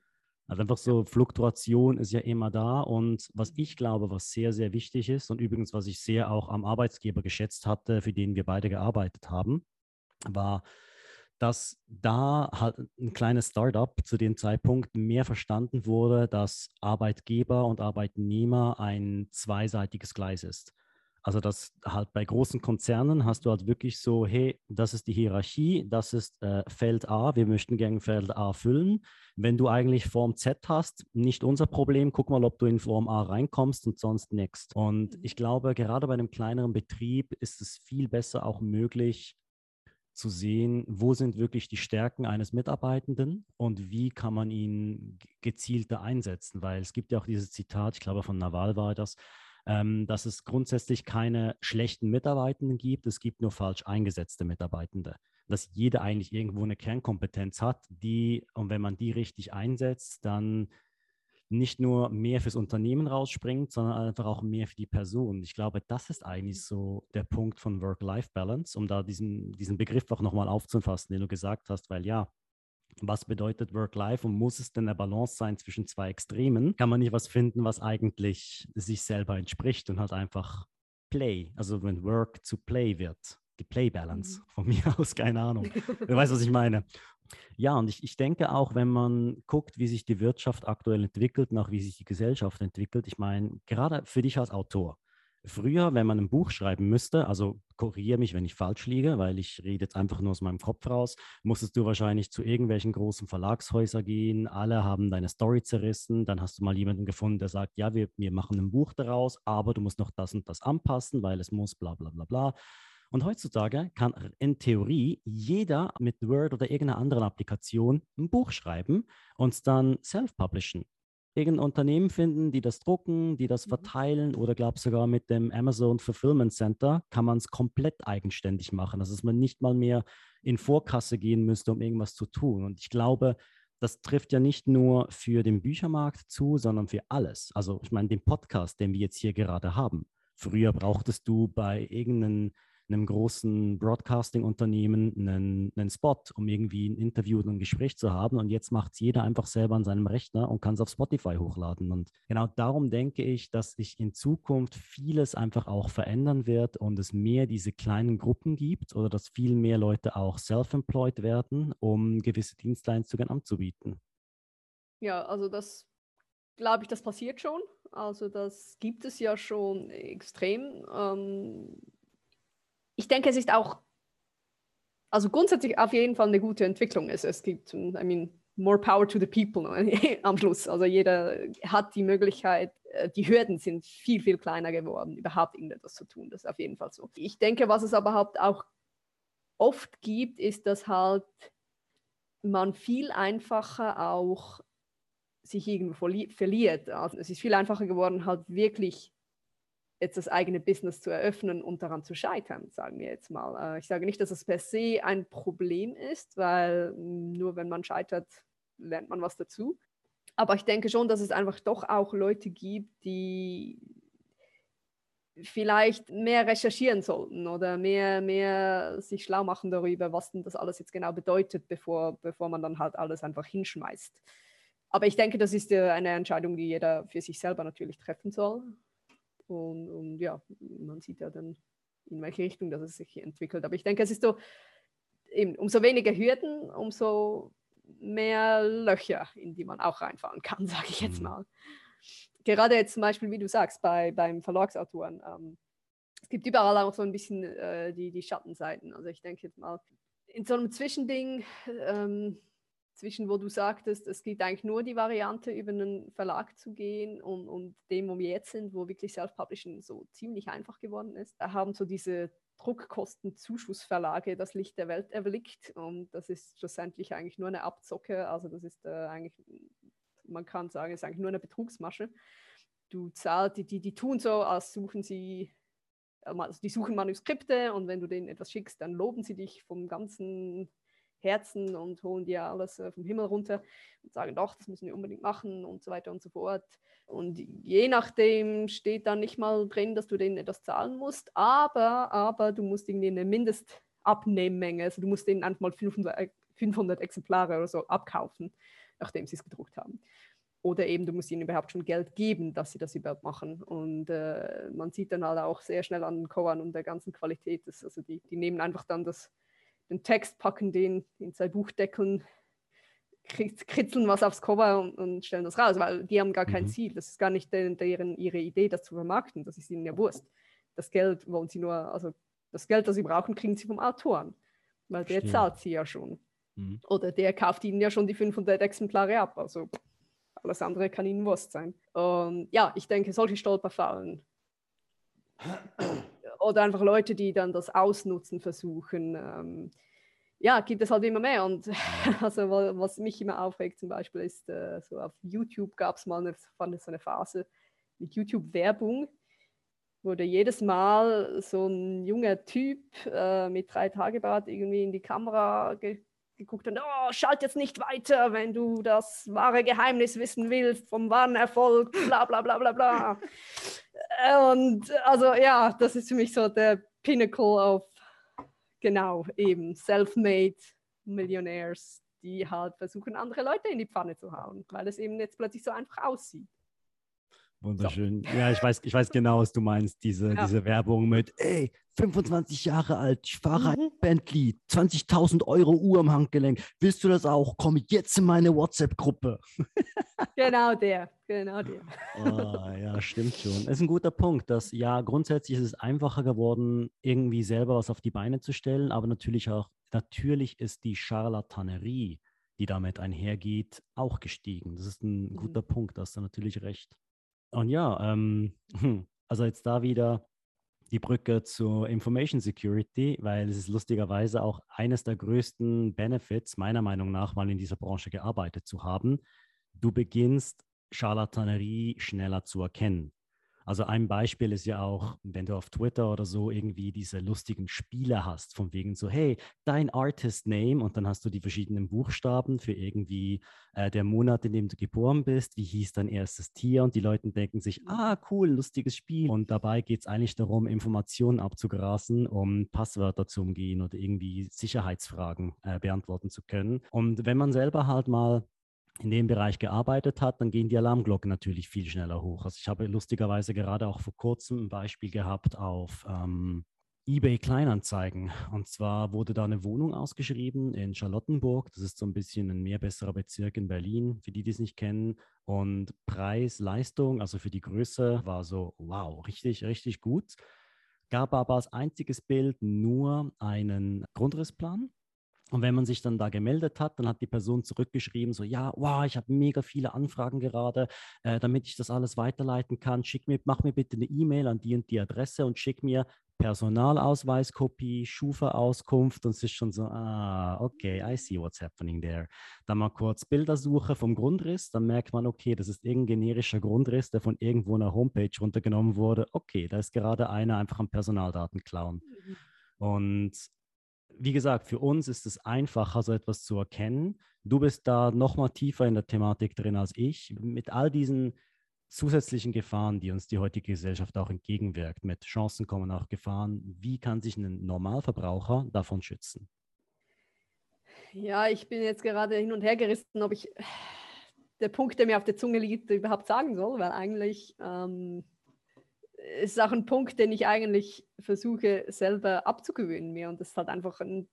Also einfach so, Fluktuation ist ja immer da. Und was ich glaube, was sehr, sehr wichtig ist und übrigens, was ich sehr auch am Arbeitsgeber geschätzt hatte, für den wir beide gearbeitet haben, war, dass da halt ein kleines Startup zu dem Zeitpunkt mehr verstanden wurde, dass Arbeitgeber und Arbeitnehmer ein zweiseitiges Gleis ist. Also das halt bei großen Konzernen hast du halt wirklich so, hey, das ist die Hierarchie, das ist äh, Feld A, wir möchten gerne Feld A füllen. Wenn du eigentlich Form Z hast, nicht unser Problem, guck mal, ob du in Form A reinkommst und sonst next. Und mhm. ich glaube, gerade bei einem kleineren Betrieb ist es viel besser auch möglich, zu sehen, wo sind wirklich die Stärken eines Mitarbeitenden und wie kann man ihn gezielter einsetzen. Weil es gibt ja auch dieses Zitat, ich glaube von Naval war das, ähm, dass es grundsätzlich keine schlechten Mitarbeitenden gibt, es gibt nur falsch eingesetzte Mitarbeitende. Dass jeder eigentlich irgendwo eine Kernkompetenz hat, die, und wenn man die richtig einsetzt, dann nicht nur mehr fürs Unternehmen rausspringt, sondern einfach auch mehr für die Person. Ich glaube, das ist eigentlich so der Punkt von Work-Life-Balance, um da diesen, diesen Begriff auch nochmal aufzufassen, den du gesagt hast, weil ja, was bedeutet Work-Life und muss es denn eine Balance sein zwischen zwei Extremen? Kann man nicht was finden, was eigentlich sich selber entspricht und halt einfach Play, also wenn Work zu Play wird, die Play Balance mhm. von mir aus, keine Ahnung. Wer weiß, was ich meine. Ja, und ich, ich denke auch, wenn man guckt, wie sich die Wirtschaft aktuell entwickelt und auch wie sich die Gesellschaft entwickelt, ich meine, gerade für dich als Autor, Früher, wenn man ein Buch schreiben müsste, also korrigiere mich, wenn ich falsch liege, weil ich rede jetzt einfach nur aus meinem Kopf raus, musstest du wahrscheinlich zu irgendwelchen großen Verlagshäusern gehen, alle haben deine Story zerrissen, dann hast du mal jemanden gefunden, der sagt, ja, wir, wir machen ein Buch daraus, aber du musst noch das und das anpassen, weil es muss bla bla bla bla. Und heutzutage kann in Theorie jeder mit Word oder irgendeiner anderen Applikation ein Buch schreiben und es dann self-publishen irgendein Unternehmen finden, die das drucken, die das mhm. verteilen oder glaube sogar mit dem Amazon Fulfillment Center kann man es komplett eigenständig machen, also dass man nicht mal mehr in Vorkasse gehen müsste, um irgendwas zu tun. Und ich glaube, das trifft ja nicht nur für den Büchermarkt zu, sondern für alles. Also ich meine, den Podcast, den wir jetzt hier gerade haben. Früher brauchtest du bei irgendeinem einem großen Broadcasting-Unternehmen einen, einen Spot, um irgendwie ein Interview und ein Gespräch zu haben. Und jetzt macht es jeder einfach selber an seinem Rechner und kann es auf Spotify hochladen. Und genau darum denke ich, dass sich in Zukunft vieles einfach auch verändern wird und es mehr diese kleinen Gruppen gibt oder dass viel mehr Leute auch self-employed werden, um gewisse Dienstleistungen anzubieten. Ja, also das glaube ich, das passiert schon. Also das gibt es ja schon extrem. Ähm, ich denke, es ist auch, also grundsätzlich auf jeden Fall eine gute Entwicklung. Es, es gibt, I mean, more power to the people am Schluss. Also jeder hat die Möglichkeit, äh, die Hürden sind viel, viel kleiner geworden, überhaupt irgendetwas zu tun. Das ist auf jeden Fall so. Ich denke, was es überhaupt auch oft gibt, ist, dass halt man viel einfacher auch sich irgendwo verliert. Also es ist viel einfacher geworden, halt wirklich jetzt das eigene Business zu eröffnen und daran zu scheitern, sagen wir jetzt mal. Äh, ich sage nicht, dass es per se ein Problem ist, weil nur wenn man scheitert, lernt man was dazu. Aber ich denke schon, dass es einfach doch auch Leute gibt, die vielleicht mehr recherchieren sollten oder mehr, mehr sich schlau machen darüber, was denn das alles jetzt genau bedeutet, bevor, bevor man dann halt alles einfach hinschmeißt. Aber ich denke, das ist eine Entscheidung, die jeder für sich selber natürlich treffen soll. Und, und ja, man sieht ja dann, in welche Richtung das sich entwickelt. Aber ich denke, es ist so, eben, umso weniger Hürden, umso mehr Löcher, in die man auch reinfahren kann, sage ich jetzt mhm. mal. Gerade jetzt zum Beispiel, wie du sagst, bei, beim Verlagsautoren. Ähm, es gibt überall auch so ein bisschen äh, die, die Schattenseiten. Also ich denke jetzt mal, in so einem Zwischending, ähm, zwischen wo du sagtest, es gibt eigentlich nur die Variante, über einen Verlag zu gehen und, und dem, wo wir jetzt sind, wo wirklich Self-Publishing so ziemlich einfach geworden ist. Da haben so diese Druckkostenzuschussverlage das Licht der Welt erblickt und das ist schlussendlich eigentlich nur eine Abzocke. Also das ist äh, eigentlich, man kann sagen, es ist eigentlich nur eine Betrugsmasche. Du zahlst, die, die, die tun so, als suchen sie also die suchen Manuskripte und wenn du denen etwas schickst, dann loben sie dich vom ganzen Herzen und holen dir alles äh, vom Himmel runter und sagen, doch, das müssen wir unbedingt machen und so weiter und so fort. Und je nachdem steht dann nicht mal drin, dass du denen etwas zahlen musst, aber, aber du musst irgendwie eine Mindestabnehmmenge, also du musst denen einfach mal 500, 500 Exemplare oder so abkaufen, nachdem sie es gedruckt haben. Oder eben, du musst ihnen überhaupt schon Geld geben, dass sie das überhaupt machen. Und äh, man sieht dann halt auch sehr schnell an den Covern und der ganzen Qualität, dass, also die, die nehmen einfach dann das den Text, packen den in zwei Buchdeckeln, kritzeln was aufs Cover und, und, stellen das raus, weil die haben gar kein mhm. Ziel. Das ist gar nicht deren, deren, ihre Idee, das zu vermarkten. Das ist ihnen ja Wurst. Das Geld wollen sie nur, also das Geld, das sie brauchen, kriegen sie vom Autoren, weil der Stimmt. zahlt sie ja schon. Mhm. Oder der kauft ihnen ja schon die 500 Exemplare ab. Also alles andere kann ihnen Wurst sein. Und ja, ich denke, solche Stolperfallen oder einfach Leute, die dann das Ausnutzen versuchen. Ähm, ja, gibt es halt immer mehr. Und also was mich immer aufregt zum Beispiel ist, äh, so auf YouTube gab es mal eine, fand so eine Phase mit YouTube-Werbung, wo da jedes Mal so ein junger Typ äh, mit drei Tagebart irgendwie in die Kamera ge geguckt und oh, schalt jetzt nicht weiter, wenn du das wahre Geheimnis wissen willst vom wahren Erfolg, bla bla bla bla bla. Und also ja, das ist für mich so der Pinnacle of, genau, eben self-made Millionärs, die halt versuchen, andere Leute in die Pfanne zu hauen, weil es eben jetzt plötzlich so einfach aussieht. Wunderschön. So. Ja, ich weiß, ich weiß genau, was du meinst. Diese, ja. diese Werbung mit, ey, 25 Jahre alt, ich fahre ein mhm. Bentley, 20.000 Euro Uhr am Handgelenk. Willst du das auch? Komm jetzt in meine WhatsApp-Gruppe. genau der, genau der. Oh, ja, stimmt schon. Das ist ein guter Punkt, dass ja, grundsätzlich ist es einfacher geworden, irgendwie selber was auf die Beine zu stellen, aber natürlich auch, natürlich ist die Charlatanerie, die damit einhergeht, auch gestiegen. Das ist ein mhm. guter Punkt, da hast du natürlich recht. Und ja, ähm, also jetzt da wieder die Brücke zur Information Security, weil es ist lustigerweise auch eines der größten Benefits, meiner Meinung nach, mal in dieser Branche gearbeitet zu haben. Du beginnst Charlatanerie schneller zu erkennen. Also ein Beispiel ist ja auch, wenn du auf Twitter oder so irgendwie diese lustigen Spiele hast, von wegen so, hey, dein Artist Name und dann hast du die verschiedenen Buchstaben für irgendwie äh, der Monat, in dem du geboren bist, wie hieß dein erstes Tier und die Leute denken sich, ah, cool, lustiges Spiel. Und dabei geht es eigentlich darum, Informationen abzugrasen, um Passwörter zu umgehen oder irgendwie Sicherheitsfragen äh, beantworten zu können. Und wenn man selber halt mal in dem Bereich gearbeitet hat, dann gehen die Alarmglocken natürlich viel schneller hoch. Also ich habe lustigerweise gerade auch vor kurzem ein Beispiel gehabt auf ähm, eBay Kleinanzeigen. Und zwar wurde da eine Wohnung ausgeschrieben in Charlottenburg. Das ist so ein bisschen ein mehr besserer Bezirk in Berlin, für die, die es nicht kennen. Und Preis, Leistung, also für die Größe, war so, wow, richtig, richtig gut. Gab aber als einziges Bild nur einen Grundrissplan und wenn man sich dann da gemeldet hat, dann hat die Person zurückgeschrieben, so, ja, wow, ich habe mega viele Anfragen gerade, äh, damit ich das alles weiterleiten kann. Schick mir, mach mir bitte eine E-Mail an die und die Adresse und schick mir Personalausweiskopie, Schufa-Auskunft und es ist schon so, ah, okay, I see what's happening there. Dann mal kurz Bildersuche vom Grundriss, dann merkt man, okay, das ist irgendein generischer Grundriss, der von irgendwo einer Homepage runtergenommen wurde. Okay, da ist gerade einer einfach am Personaldaten klauen. Mhm. Und wie gesagt, für uns ist es einfacher, so etwas zu erkennen. Du bist da noch mal tiefer in der Thematik drin als ich. Mit all diesen zusätzlichen Gefahren, die uns die heutige Gesellschaft auch entgegenwirkt, mit Chancen kommen auch Gefahren. Wie kann sich ein Normalverbraucher davon schützen? Ja, ich bin jetzt gerade hin und her gerissen, ob ich der Punkt, der mir auf der Zunge liegt, überhaupt sagen soll, weil eigentlich ähm, ist auch ein Punkt, den ich eigentlich versuche selber abzugewöhnen mir. Und das ist halt einfach eine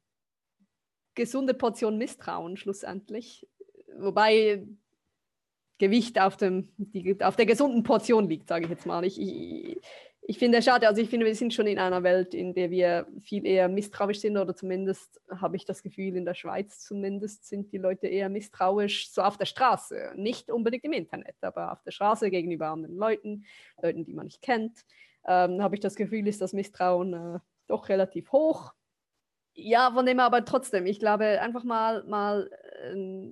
gesunde Portion Misstrauen schlussendlich. Wobei Gewicht auf, dem, die, auf der gesunden Portion liegt, sage ich jetzt mal. Ich, ich, ich finde es schade, also ich finde, wir sind schon in einer Welt, in der wir viel eher misstrauisch sind oder zumindest habe ich das Gefühl, in der Schweiz zumindest sind die Leute eher misstrauisch. So auf der Straße, nicht unbedingt im Internet, aber auf der Straße gegenüber anderen Leuten, Leuten, die man nicht kennt, ähm, habe ich das Gefühl, ist das Misstrauen äh, doch relativ hoch. Ja, von dem aber trotzdem, ich glaube, einfach mal, mal äh,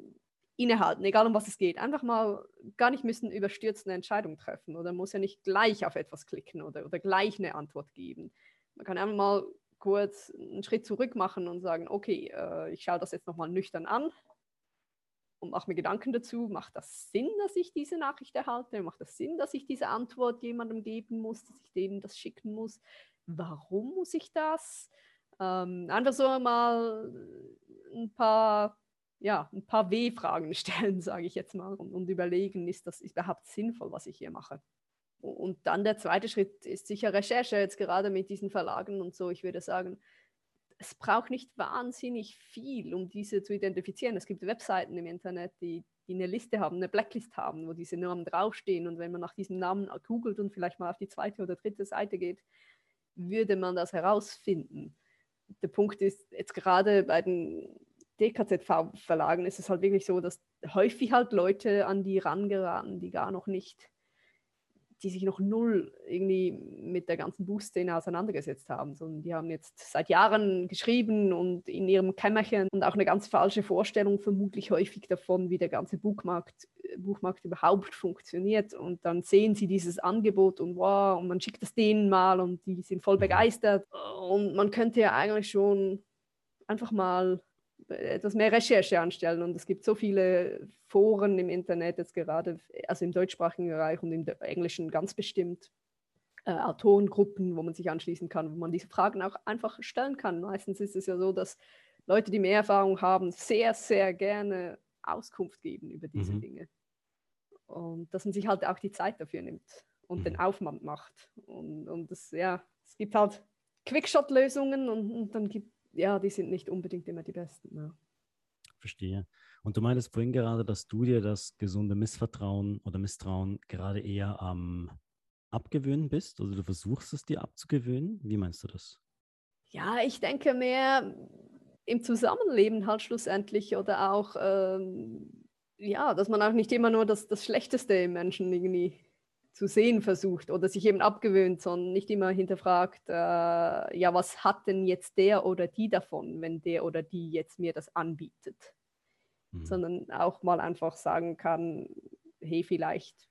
innehalten, egal um was es geht. Einfach mal gar nicht müssen überstürzende Entscheidungen treffen oder muss ja nicht gleich auf etwas klicken oder, oder gleich eine Antwort geben. Man kann einfach mal kurz einen Schritt zurück machen und sagen, okay, äh, ich schaue das jetzt nochmal nüchtern an und mache mir Gedanken dazu. Macht das Sinn, dass ich diese Nachricht erhalte? Macht das Sinn, dass ich diese Antwort jemandem geben muss, dass ich denen das schicken muss? Warum muss ich das? Ähm, einfach so mal ein paar ja, ein paar W-Fragen stellen, sage ich jetzt mal, und, und, überlegen, ist das überhaupt sinnvoll, was ich hier mache. Und dann der zweite Schritt ist sicher Recherche, jetzt gerade mit diesen Verlagen und so. Ich würde sagen, es braucht nicht wahnsinnig viel, um diese zu identifizieren. Es gibt Webseiten im Internet, die, die eine Liste haben, eine Blacklist haben, wo diese Namen draufstehen. Und wenn man nach diesem Namen googelt und vielleicht mal auf die zweite oder dritte Seite geht, würde man das herausfinden. Der Punkt ist jetzt gerade bei den DKZ-Verlagen ist es halt wirklich so, dass häufig halt Leute an die rangeraten, die gar noch nicht, die sich noch null irgendwie mit der ganzen Buchszene auseinandergesetzt haben, sondern die haben jetzt seit Jahren geschrieben und in ihrem Kämmerchen und auch eine ganz falsche Vorstellung vermutlich häufig davon, wie der ganze Buchmarkt, Buchmarkt überhaupt funktioniert. Und dann sehen sie dieses Angebot und wow, und man schickt es denen mal und die sind voll mhm. begeistert. Und man könnte ja eigentlich schon einfach mal etwas mehr Recherche anstellen. Und es gibt so viele Foren im Internet jetzt gerade, also im deutschsprachigen Bereich und im Englischen ganz bestimmt, äh, Autorengruppen, wo man sich anschließen kann, wo man diese Fragen auch einfach stellen kann. Meistens ist es ja so, dass Leute, die mehr Erfahrung haben, sehr, sehr gerne Auskunft geben über diese mhm. Dinge. Und dass man sich halt auch die Zeit dafür nimmt und mhm. den Aufwand macht. Und, und das, ja, es gibt halt Quickshot-Lösungen und, und, dann gibt, ja, die sind nicht unbedingt immer die besten. Ja. Verstehe. Und du meintest vorhin gerade, dass du dir das gesunde Missvertrauen oder Misstrauen gerade eher am Abgewöhnen bist? Also du versuchst es dir abzugewöhnen? Wie meinst du das? Ja, ich denke mehr im Zusammenleben halt schlussendlich oder auch, ähm, ja, dass man auch nicht immer nur das, das Schlechteste im Menschen irgendwie zu sehen versucht oder sich eben abgewöhnt, sondern nicht immer hinterfragt, äh, ja, was hat denn jetzt der oder die davon, wenn der oder die jetzt mir das anbietet? Mhm. Sondern auch mal einfach sagen kann, hey, vielleicht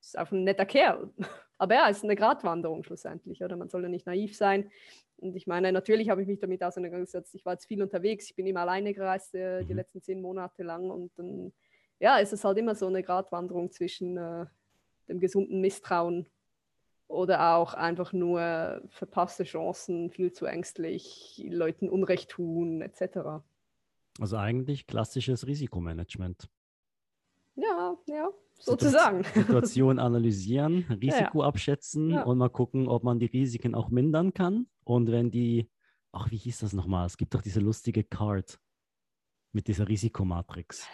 ist auch ein netter Kerl. Aber ja, es ist eine Gratwanderung schlussendlich, oder? Man soll ja nicht naiv sein. Und ich meine, natürlich habe ich mich damit auseinandergesetzt. Ich war jetzt viel unterwegs, ich bin immer alleine gereist äh, die mhm. letzten zehn Monate lang. Und dann, ja, es ist halt immer so eine Gratwanderung zwischen äh, dem gesunden Misstrauen oder auch einfach nur verpasste Chancen, viel zu ängstlich, Leuten Unrecht tun, etc. Also eigentlich klassisches Risikomanagement. Ja, ja, sozusagen. Situation analysieren, Risiko ja, ja. abschätzen ja. und mal gucken, ob man die Risiken auch mindern kann. Und wenn die, ach, wie hieß das nochmal? Es gibt doch diese lustige Card mit dieser Risikomatrix.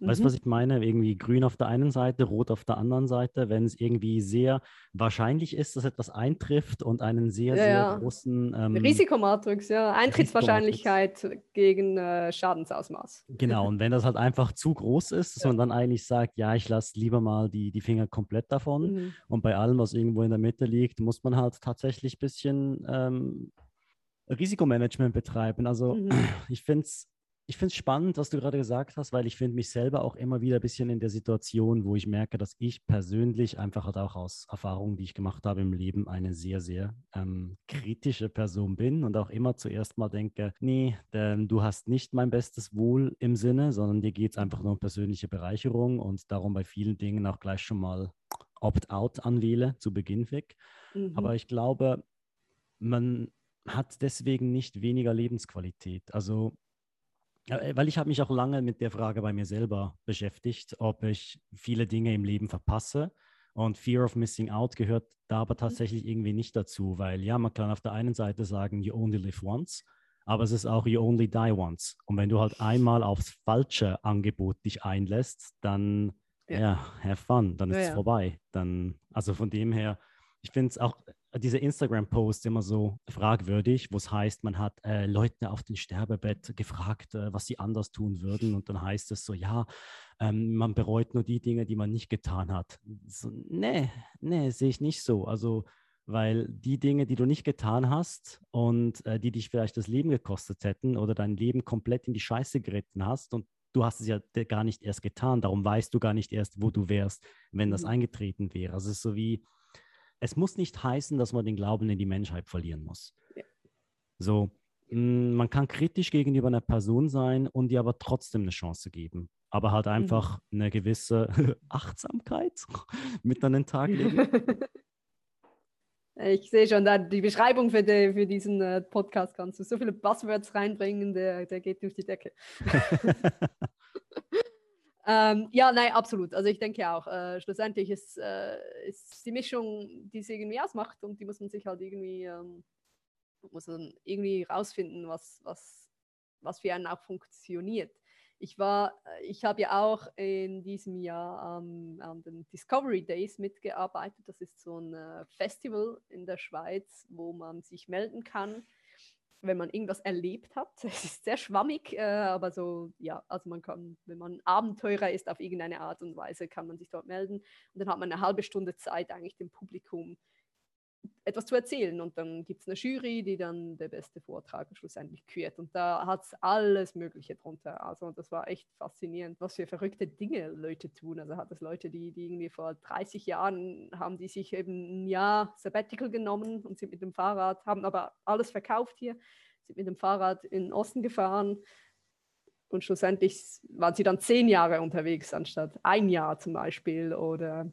Weißt du, mhm. was ich meine? Irgendwie grün auf der einen Seite, rot auf der anderen Seite, wenn es irgendwie sehr wahrscheinlich ist, dass etwas eintrifft und einen sehr, ja, sehr ja. großen ähm, Risikomatrix, ja. Eintrittswahrscheinlichkeit Risikomatrix. gegen äh, Schadensausmaß. Genau, und wenn das halt einfach zu groß ist, dass ja. man dann eigentlich sagt, ja, ich lasse lieber mal die, die Finger komplett davon. Mhm. Und bei allem, was irgendwo in der Mitte liegt, muss man halt tatsächlich ein bisschen ähm, Risikomanagement betreiben. Also mhm. ich finde es ich finde es spannend, was du gerade gesagt hast, weil ich finde mich selber auch immer wieder ein bisschen in der Situation, wo ich merke, dass ich persönlich einfach halt auch aus Erfahrungen, die ich gemacht habe im Leben, eine sehr, sehr ähm, kritische Person bin und auch immer zuerst mal denke, nee, ähm, du hast nicht mein bestes Wohl im Sinne, sondern dir geht es einfach nur um persönliche Bereicherung und darum bei vielen Dingen auch gleich schon mal Opt-out anwähle, zu Beginn weg. Mhm. Aber ich glaube, man hat deswegen nicht weniger Lebensqualität. Also weil ich habe mich auch lange mit der Frage bei mir selber beschäftigt, ob ich viele Dinge im Leben verpasse. Und Fear of Missing Out gehört da aber mhm. tatsächlich irgendwie nicht dazu, weil ja, man kann auf der einen Seite sagen, you only live once, aber es ist auch you only die once. Und wenn du halt einmal aufs falsche Angebot dich einlässt, dann ja, ja have fun, dann ist ja, es ja. vorbei. Dann, also von dem her, ich finde es auch diese Instagram-Posts immer so fragwürdig, wo es heißt, man hat äh, Leute auf dem Sterbebett gefragt, äh, was sie anders tun würden. Und dann heißt es so, ja, ähm, man bereut nur die Dinge, die man nicht getan hat. So, nee, nee, sehe ich nicht so. Also, weil die Dinge, die du nicht getan hast und äh, die dich vielleicht das Leben gekostet hätten oder dein Leben komplett in die Scheiße geritten hast und du hast es ja gar nicht erst getan, darum weißt du gar nicht erst, wo du wärst, wenn das mhm. eingetreten wäre. Also es ist so wie, es muss nicht heißen, dass man den Glauben in die Menschheit verlieren muss. Ja. So, mm, man kann kritisch gegenüber einer Person sein und ihr aber trotzdem eine Chance geben. Aber halt einfach mhm. eine gewisse Achtsamkeit mit an den Tag legen. Ich sehe schon, da die Beschreibung für, die, für diesen äh, Podcast kannst du so viele Buzzwords reinbringen, der, der geht durch die Decke. Ähm, ja, nein, absolut. Also ich denke auch, äh, schlussendlich ist, äh, ist die Mischung, die es irgendwie ausmacht und die muss man sich halt irgendwie, ähm, muss man irgendwie rausfinden, was, was, was für einen auch funktioniert. Ich war, äh, ich habe ja auch in diesem Jahr ähm, an den Discovery Days mitgearbeitet. Das ist so ein äh, Festival in der Schweiz, wo man sich melden kann wenn man irgendwas erlebt hat. Es ist sehr schwammig, äh, aber so, ja, also man kann, wenn man Abenteurer ist auf irgendeine Art und Weise, kann man sich dort melden und dann hat man eine halbe Stunde Zeit, eigentlich dem Publikum etwas zu erzählen. Und dann gibt es eine Jury, die dann der beste Vortrag schlussendlich kürt. Und da hat es alles Mögliche drunter. Also das war echt faszinierend, was für verrückte Dinge Leute tun. Also hat es Leute, die, die irgendwie vor 30 Jahren haben die sich eben ein Jahr Sabbatical genommen und sind mit dem Fahrrad, haben aber alles verkauft hier, sind mit dem Fahrrad in den Osten gefahren. Und schlussendlich waren sie dann zehn Jahre unterwegs, anstatt ein Jahr zum Beispiel. Oder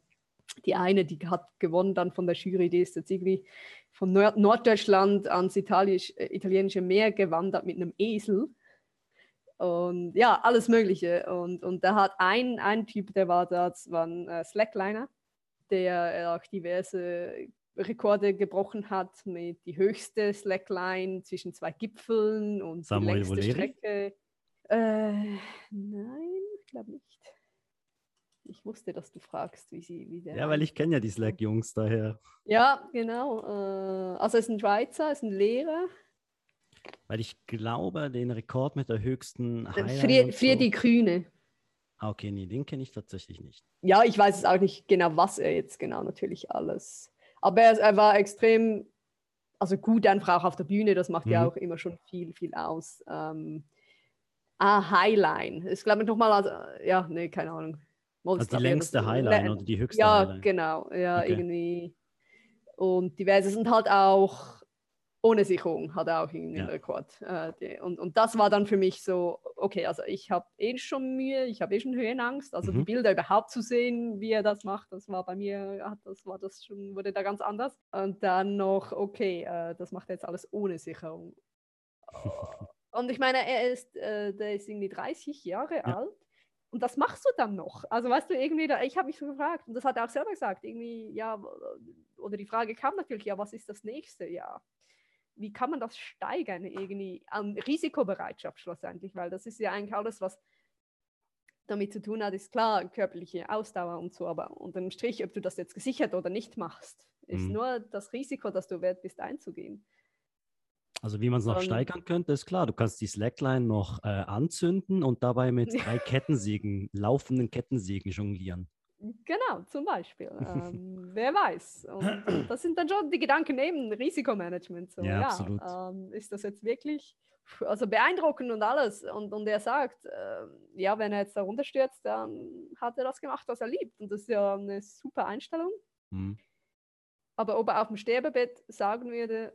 die eine, die hat gewonnen dann von der Jury, die ist jetzt irgendwie von Nord Norddeutschland ans Italienisch, äh, italienische Meer gewandert mit einem Esel. Und ja, alles Mögliche. Und, und da hat ein, ein Typ, der war da, das war ein äh, Slackliner, der auch diverse Rekorde gebrochen hat mit die höchste Slackline zwischen zwei Gipfeln und Samuel die längste Voleri? Strecke. Äh, nein, ich glaube nicht. Ich wusste, dass du fragst, wie sie wie der Ja, weil ich kenne ja die Slack-Jungs daher. Ja, genau. Äh, also es ist ein Schweizer, es ist ein Lehrer. Weil ich glaube, den Rekord mit der höchsten Highline Fried, und so- Friedi Grüne. Ah, okay, nee, den kenne ich tatsächlich nicht. Ja, ich weiß es auch nicht genau, was er jetzt genau natürlich alles. Aber er, er war extrem, also gut einfach auch auf der Bühne, das macht ja Mhm. auch immer schon viel, viel aus. Ähm, ah, Highline. Ich glaube nochmal, also, ja, nee, keine Ahnung. Also die längste Highline oder die höchste Ja, Highline. genau, ja, Okay. irgendwie. Und diverse sind halt auch ohne Sicherung, hat er auch irgendwie einen Ja. Rekord. Äh, die, und, und das war dann für mich so, okay, also ich habe eh schon Mühe, ich habe eh schon Höhenangst. Also die Mhm. Bilder überhaupt zu sehen, wie er das macht, das war bei mir, das war das schon, wurde da ganz anders. Und dann noch, okay, äh, das macht er jetzt alles ohne Sicherung. Und ich meine, er ist, äh, der ist irgendwie 30 Jahre alt. Und das machst du dann noch. Also weißt du, irgendwie, da, ich habe mich so gefragt, und das hat er auch selber gesagt, irgendwie, ja, oder die Frage kam natürlich, ja, was ist das nächste? Ja, wie kann man das steigern irgendwie an Risikobereitschaft schlussendlich? Weil das ist ja eigentlich alles, was damit zu tun hat, ist klar, körperliche Ausdauer und so, aber unter dem Strich, ob du das jetzt gesichert oder nicht machst, ist Mhm. nur das Risiko, dass du wert bist, einzugehen. Also wie man es noch Und- steigern könnte, ist klar, du kannst die Slackline noch äh, anzünden und dabei mit drei Kettensägen, laufenden Kettensägen jonglieren. Genau, zum Beispiel. ähm, wer weiß. Und, das sind dann schon die Gedanken neben Risikomanagement. So, Ja, ja, absolut. Ähm, ist das jetzt wirklich also beeindruckend und alles? Und, und er sagt, äh, ja, wenn er jetzt da runterstürzt, dann hat er das gemacht, was er liebt. Und das ist ja eine super Einstellung. Hm. Aber ob er auf dem Sterbebett sagen würde,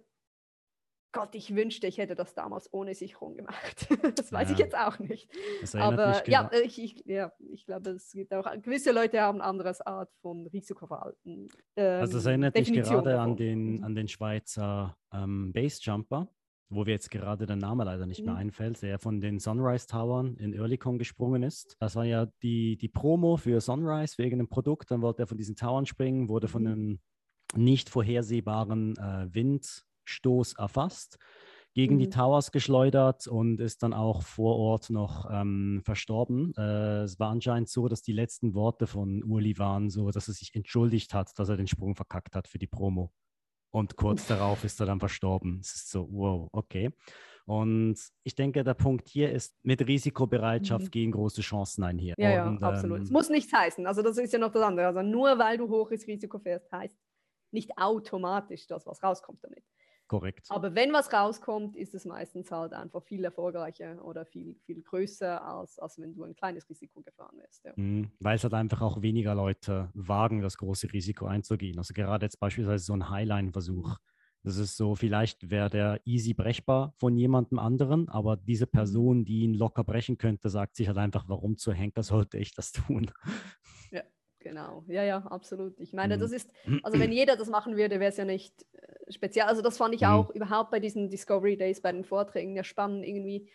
Gott, ich wünschte, ich hätte das damals ohne Sicherung gemacht. das weiß ich Ja. jetzt auch nicht. Das erinnert Aber mich ja, gera- ich, ich, ja, ich glaube, es gibt auch gewisse Leute haben ein anderes Art von Risikoverhalten. Also das ähm, erinnert mich Definition gerade an den, Mhm. an den Schweizer ähm, Bassjumper, wo mir jetzt gerade der Name leider nicht mehr Mhm. einfällt, der von den Sunrise Towern in Oerlikon gesprungen ist. Das war ja die, die Promo für Sunrise, für irgendein Produkt. Dann wollte er von diesen Towern springen, wurde von Mhm. einem nicht vorhersehbaren äh, Windstoß erfasst, gegen die Mhm. Towers geschleudert und ist dann auch vor Ort noch ähm, verstorben. Äh, es war anscheinend so, dass die letzten Worte von Uli waren so, dass er sich entschuldigt hat, dass er den Sprung verkackt hat für die Promo. Und kurz darauf ist er dann verstorben. Es ist so, wow, okay. Und ich denke, der Punkt hier ist, mit Risikobereitschaft Mhm. gehen große Chancen einher. Ja, ja, Und, absolut. ähm, Es muss nichts heißen. Also das ist ja noch das andere. Also nur weil du hohes Risiko fährst, heißt nicht automatisch, dass was rauskommt damit. Korrekt. Aber wenn was rauskommt, ist es meistens halt einfach viel erfolgreicher oder viel, viel größer, als, als wenn du ein kleines Risiko gefahren wärst. Ja. Mhm, Weil es halt einfach auch weniger Leute wagen, das große Risiko einzugehen. Also gerade jetzt beispielsweise so ein Highline-Versuch. Das ist so, vielleicht wäre der easy brechbar von jemandem anderen, aber diese Person, die ihn locker brechen könnte, sagt sich halt einfach, warum zur Henker sollte ich das tun? Genau, ja, ja, absolut. Ich meine, Mhm. das ist, also wenn jeder das machen würde, wäre es ja nicht äh, speziell. Also das fand ich Mhm. auch überhaupt bei diesen Discovery Days, bei den Vorträgen ja spannend irgendwie.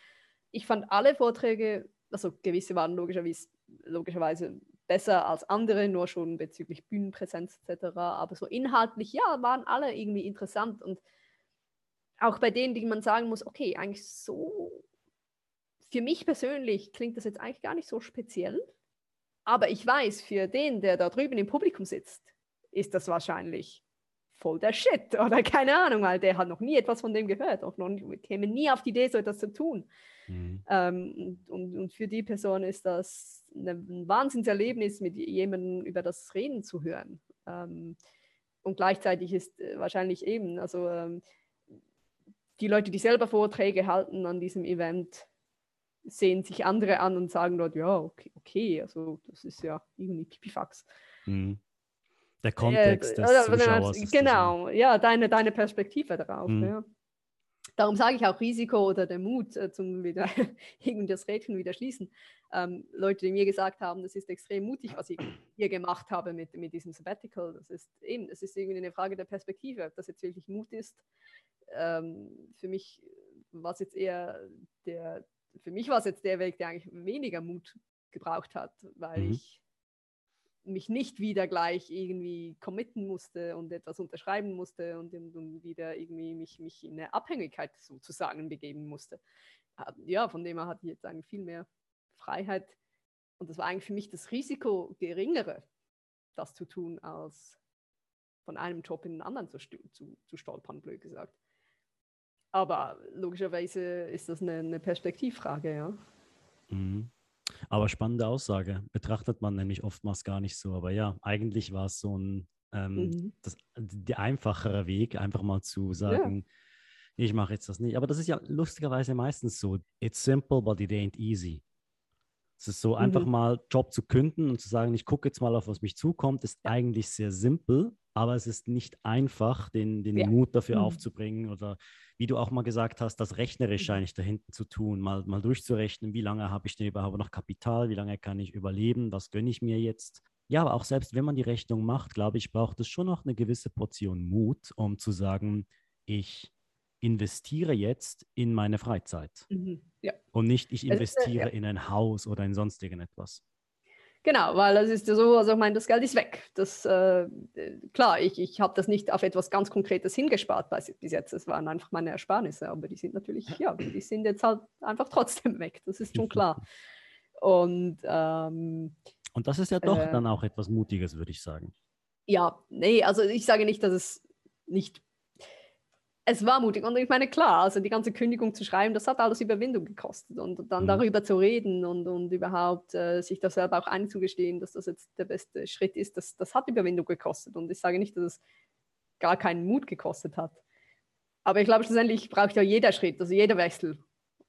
Ich fand alle Vorträge, also gewisse waren logischerweise, logischerweise besser als andere, nur schon bezüglich Bühnenpräsenz etc. Aber so inhaltlich, ja, waren alle irgendwie interessant und auch bei denen, die man sagen muss, okay, eigentlich so, für mich persönlich klingt das jetzt eigentlich gar nicht so speziell. Aber ich weiß, für den, der da drüben im Publikum sitzt, ist das wahrscheinlich voll der Shit oder keine Ahnung, weil der hat noch nie etwas von dem gehört, auch noch nie, käme nie auf die Idee, so etwas zu tun. Mhm. Ähm, und, und für die Person ist das ein Wahnsinnserlebnis, mit jemandem über das Reden zu hören. Ähm, und gleichzeitig ist äh, wahrscheinlich eben, also ähm, die Leute, die selber Vorträge halten an diesem Event, sehen sich andere an und sagen dort, ja, okay, okay also das ist ja irgendwie Pipifax. Mhm. Der Kontext Äh, des Zuschauers. ist das Genau, ja, deine, deine Perspektive darauf. Mhm. Ja. Darum sage ich auch Risiko oder der Mut äh, zum wieder irgendwie das Rädchen wieder schließen. Ähm, Leute, die mir gesagt haben, das ist extrem mutig, was ich hier gemacht habe mit, mit diesem Sabbatical. Das ist eben, es ist irgendwie eine Frage der Perspektive, ob das jetzt wirklich Mut ist. Ähm, für mich war es jetzt eher der, für mich war es jetzt der Weg, der eigentlich weniger Mut gebraucht hat, weil mhm. ich mich nicht wieder gleich irgendwie committen musste und etwas unterschreiben musste und, und wieder irgendwie mich, mich in eine Abhängigkeit sozusagen begeben musste. Ja, von dem her hatte ich jetzt eigentlich viel mehr Freiheit und das war eigentlich für mich das Risiko geringere, das zu tun, als von einem Job in den anderen zu, zu, zu stolpern, blöd gesagt. Aber logischerweise ist das eine, eine Perspektivfrage, ja. Mhm. Aber spannende Aussage. Betrachtet man nämlich oftmals gar nicht so. Aber ja, eigentlich war es so ein ähm, mhm. das, der einfachere Weg, einfach mal zu sagen, ja. ich mache jetzt das nicht. Aber das ist ja lustigerweise meistens so. It's simple, but it ain't easy. Es ist so einfach mhm. mal Job zu künden und zu sagen, ich gucke jetzt mal auf, was mich zukommt, ist eigentlich sehr simpel, aber es ist nicht einfach, den, den ja. Mut dafür mhm. aufzubringen oder wie du auch mal gesagt hast, das rechnerisch mhm. eigentlich dahinten zu tun, mal, mal durchzurechnen, wie lange habe ich denn überhaupt noch Kapital, wie lange kann ich überleben, was gönne ich mir jetzt. Ja, aber auch selbst wenn man die Rechnung macht, glaube ich, braucht es schon noch eine gewisse Portion Mut, um zu sagen, ich investiere jetzt in meine Freizeit. Mhm. Ja. Und nicht, ich investiere ist, äh, ja. in ein Haus oder in sonst irgendetwas. Genau, weil das ist ja so, also ich meine, das Geld ist weg. Das, äh, klar, ich, ich habe das nicht auf etwas ganz Konkretes hingespart bis jetzt. Es waren einfach meine Ersparnisse, aber die sind natürlich, ja, die sind jetzt halt einfach trotzdem weg. Das ist schon klar. Und, ähm, Und das ist ja doch äh, dann auch etwas Mutiges, würde ich sagen. Ja, nee, also ich sage nicht, dass es nicht es war mutig. Und ich meine, klar, also die ganze Kündigung zu schreiben, das hat alles Überwindung gekostet. Und dann mhm. darüber zu reden und, und überhaupt äh, sich das selber auch einzugestehen, dass das jetzt der beste Schritt ist, das, das hat Überwindung gekostet. Und ich sage nicht, dass es gar keinen Mut gekostet hat. Aber ich glaube, schlussendlich braucht ja jeder Schritt, also jeder Wechsel,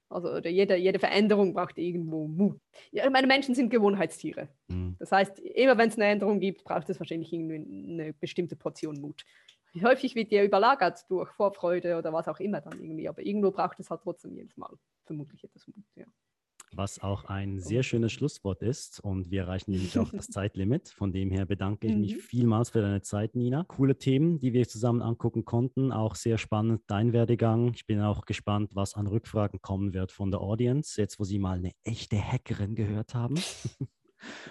also oder jede, jede Veränderung braucht irgendwo Mut. Ja, meine Menschen sind Gewohnheitstiere. Mhm. Das heißt, immer wenn es eine Änderung gibt, braucht es wahrscheinlich irgendwie eine bestimmte Portion Mut häufig wird die überlagert durch Vorfreude oder was auch immer dann irgendwie. Aber irgendwo braucht es halt trotzdem jedes Mal vermutlich etwas Mut. Ja. Was auch ein sehr schönes Schlusswort ist. Und wir erreichen nämlich auch das Zeitlimit. Von dem her bedanke ich mich mhm. vielmals für deine Zeit, Nina. Coole Themen, die wir zusammen angucken konnten. Auch sehr spannend dein Werdegang. Ich bin auch gespannt, was an Rückfragen kommen wird von der Audience, jetzt wo sie mal eine echte Hackerin gehört haben.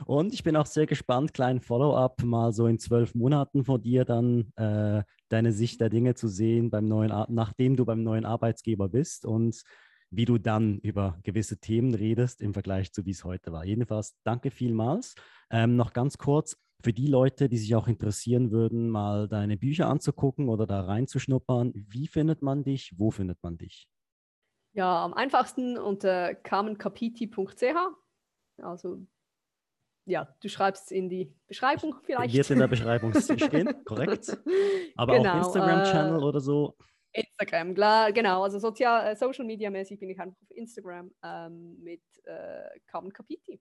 Und ich bin auch sehr gespannt, kleinen Follow-up mal so in zwölf Monaten von dir dann äh, deine Sicht der Dinge zu sehen, beim neuen nachdem du beim neuen Arbeitsgeber bist und wie du dann über gewisse Themen redest im Vergleich zu wie es heute war. Jedenfalls danke vielmals. Ähm, noch ganz kurz, für die Leute, die sich auch interessieren würden, mal deine Bücher anzugucken oder da reinzuschnuppern, wie findet man dich? Wo findet man dich? Ja, am einfachsten unter carmencapiti.ch. Also ja, du schreibst in die Beschreibung vielleicht. Wird in der Beschreibung stehen, korrekt. Aber genau, auch Instagram-Channel äh, oder so. Instagram, klar, genau. Also sozial, äh, Social Media mäßig bin ich einfach auf Instagram ähm, mit äh, Carmen Capiti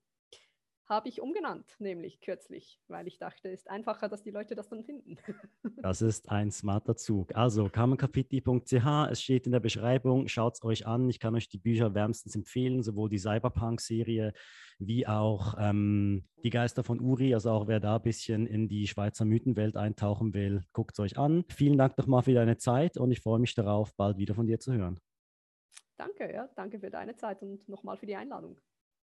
habe ich umgenannt, nämlich kürzlich, weil ich dachte, es ist einfacher, dass die Leute das dann finden. das ist ein smarter Zug. Also kamenkapiti.ch, es steht in der Beschreibung, schaut es euch an. Ich kann euch die Bücher wärmstens empfehlen, sowohl die Cyberpunk-Serie wie auch ähm, die Geister von Uri. Also auch wer da ein bisschen in die Schweizer Mythenwelt eintauchen will, guckt es euch an. Vielen Dank nochmal für deine Zeit und ich freue mich darauf, bald wieder von dir zu hören. Danke, ja, danke für deine Zeit und nochmal für die Einladung.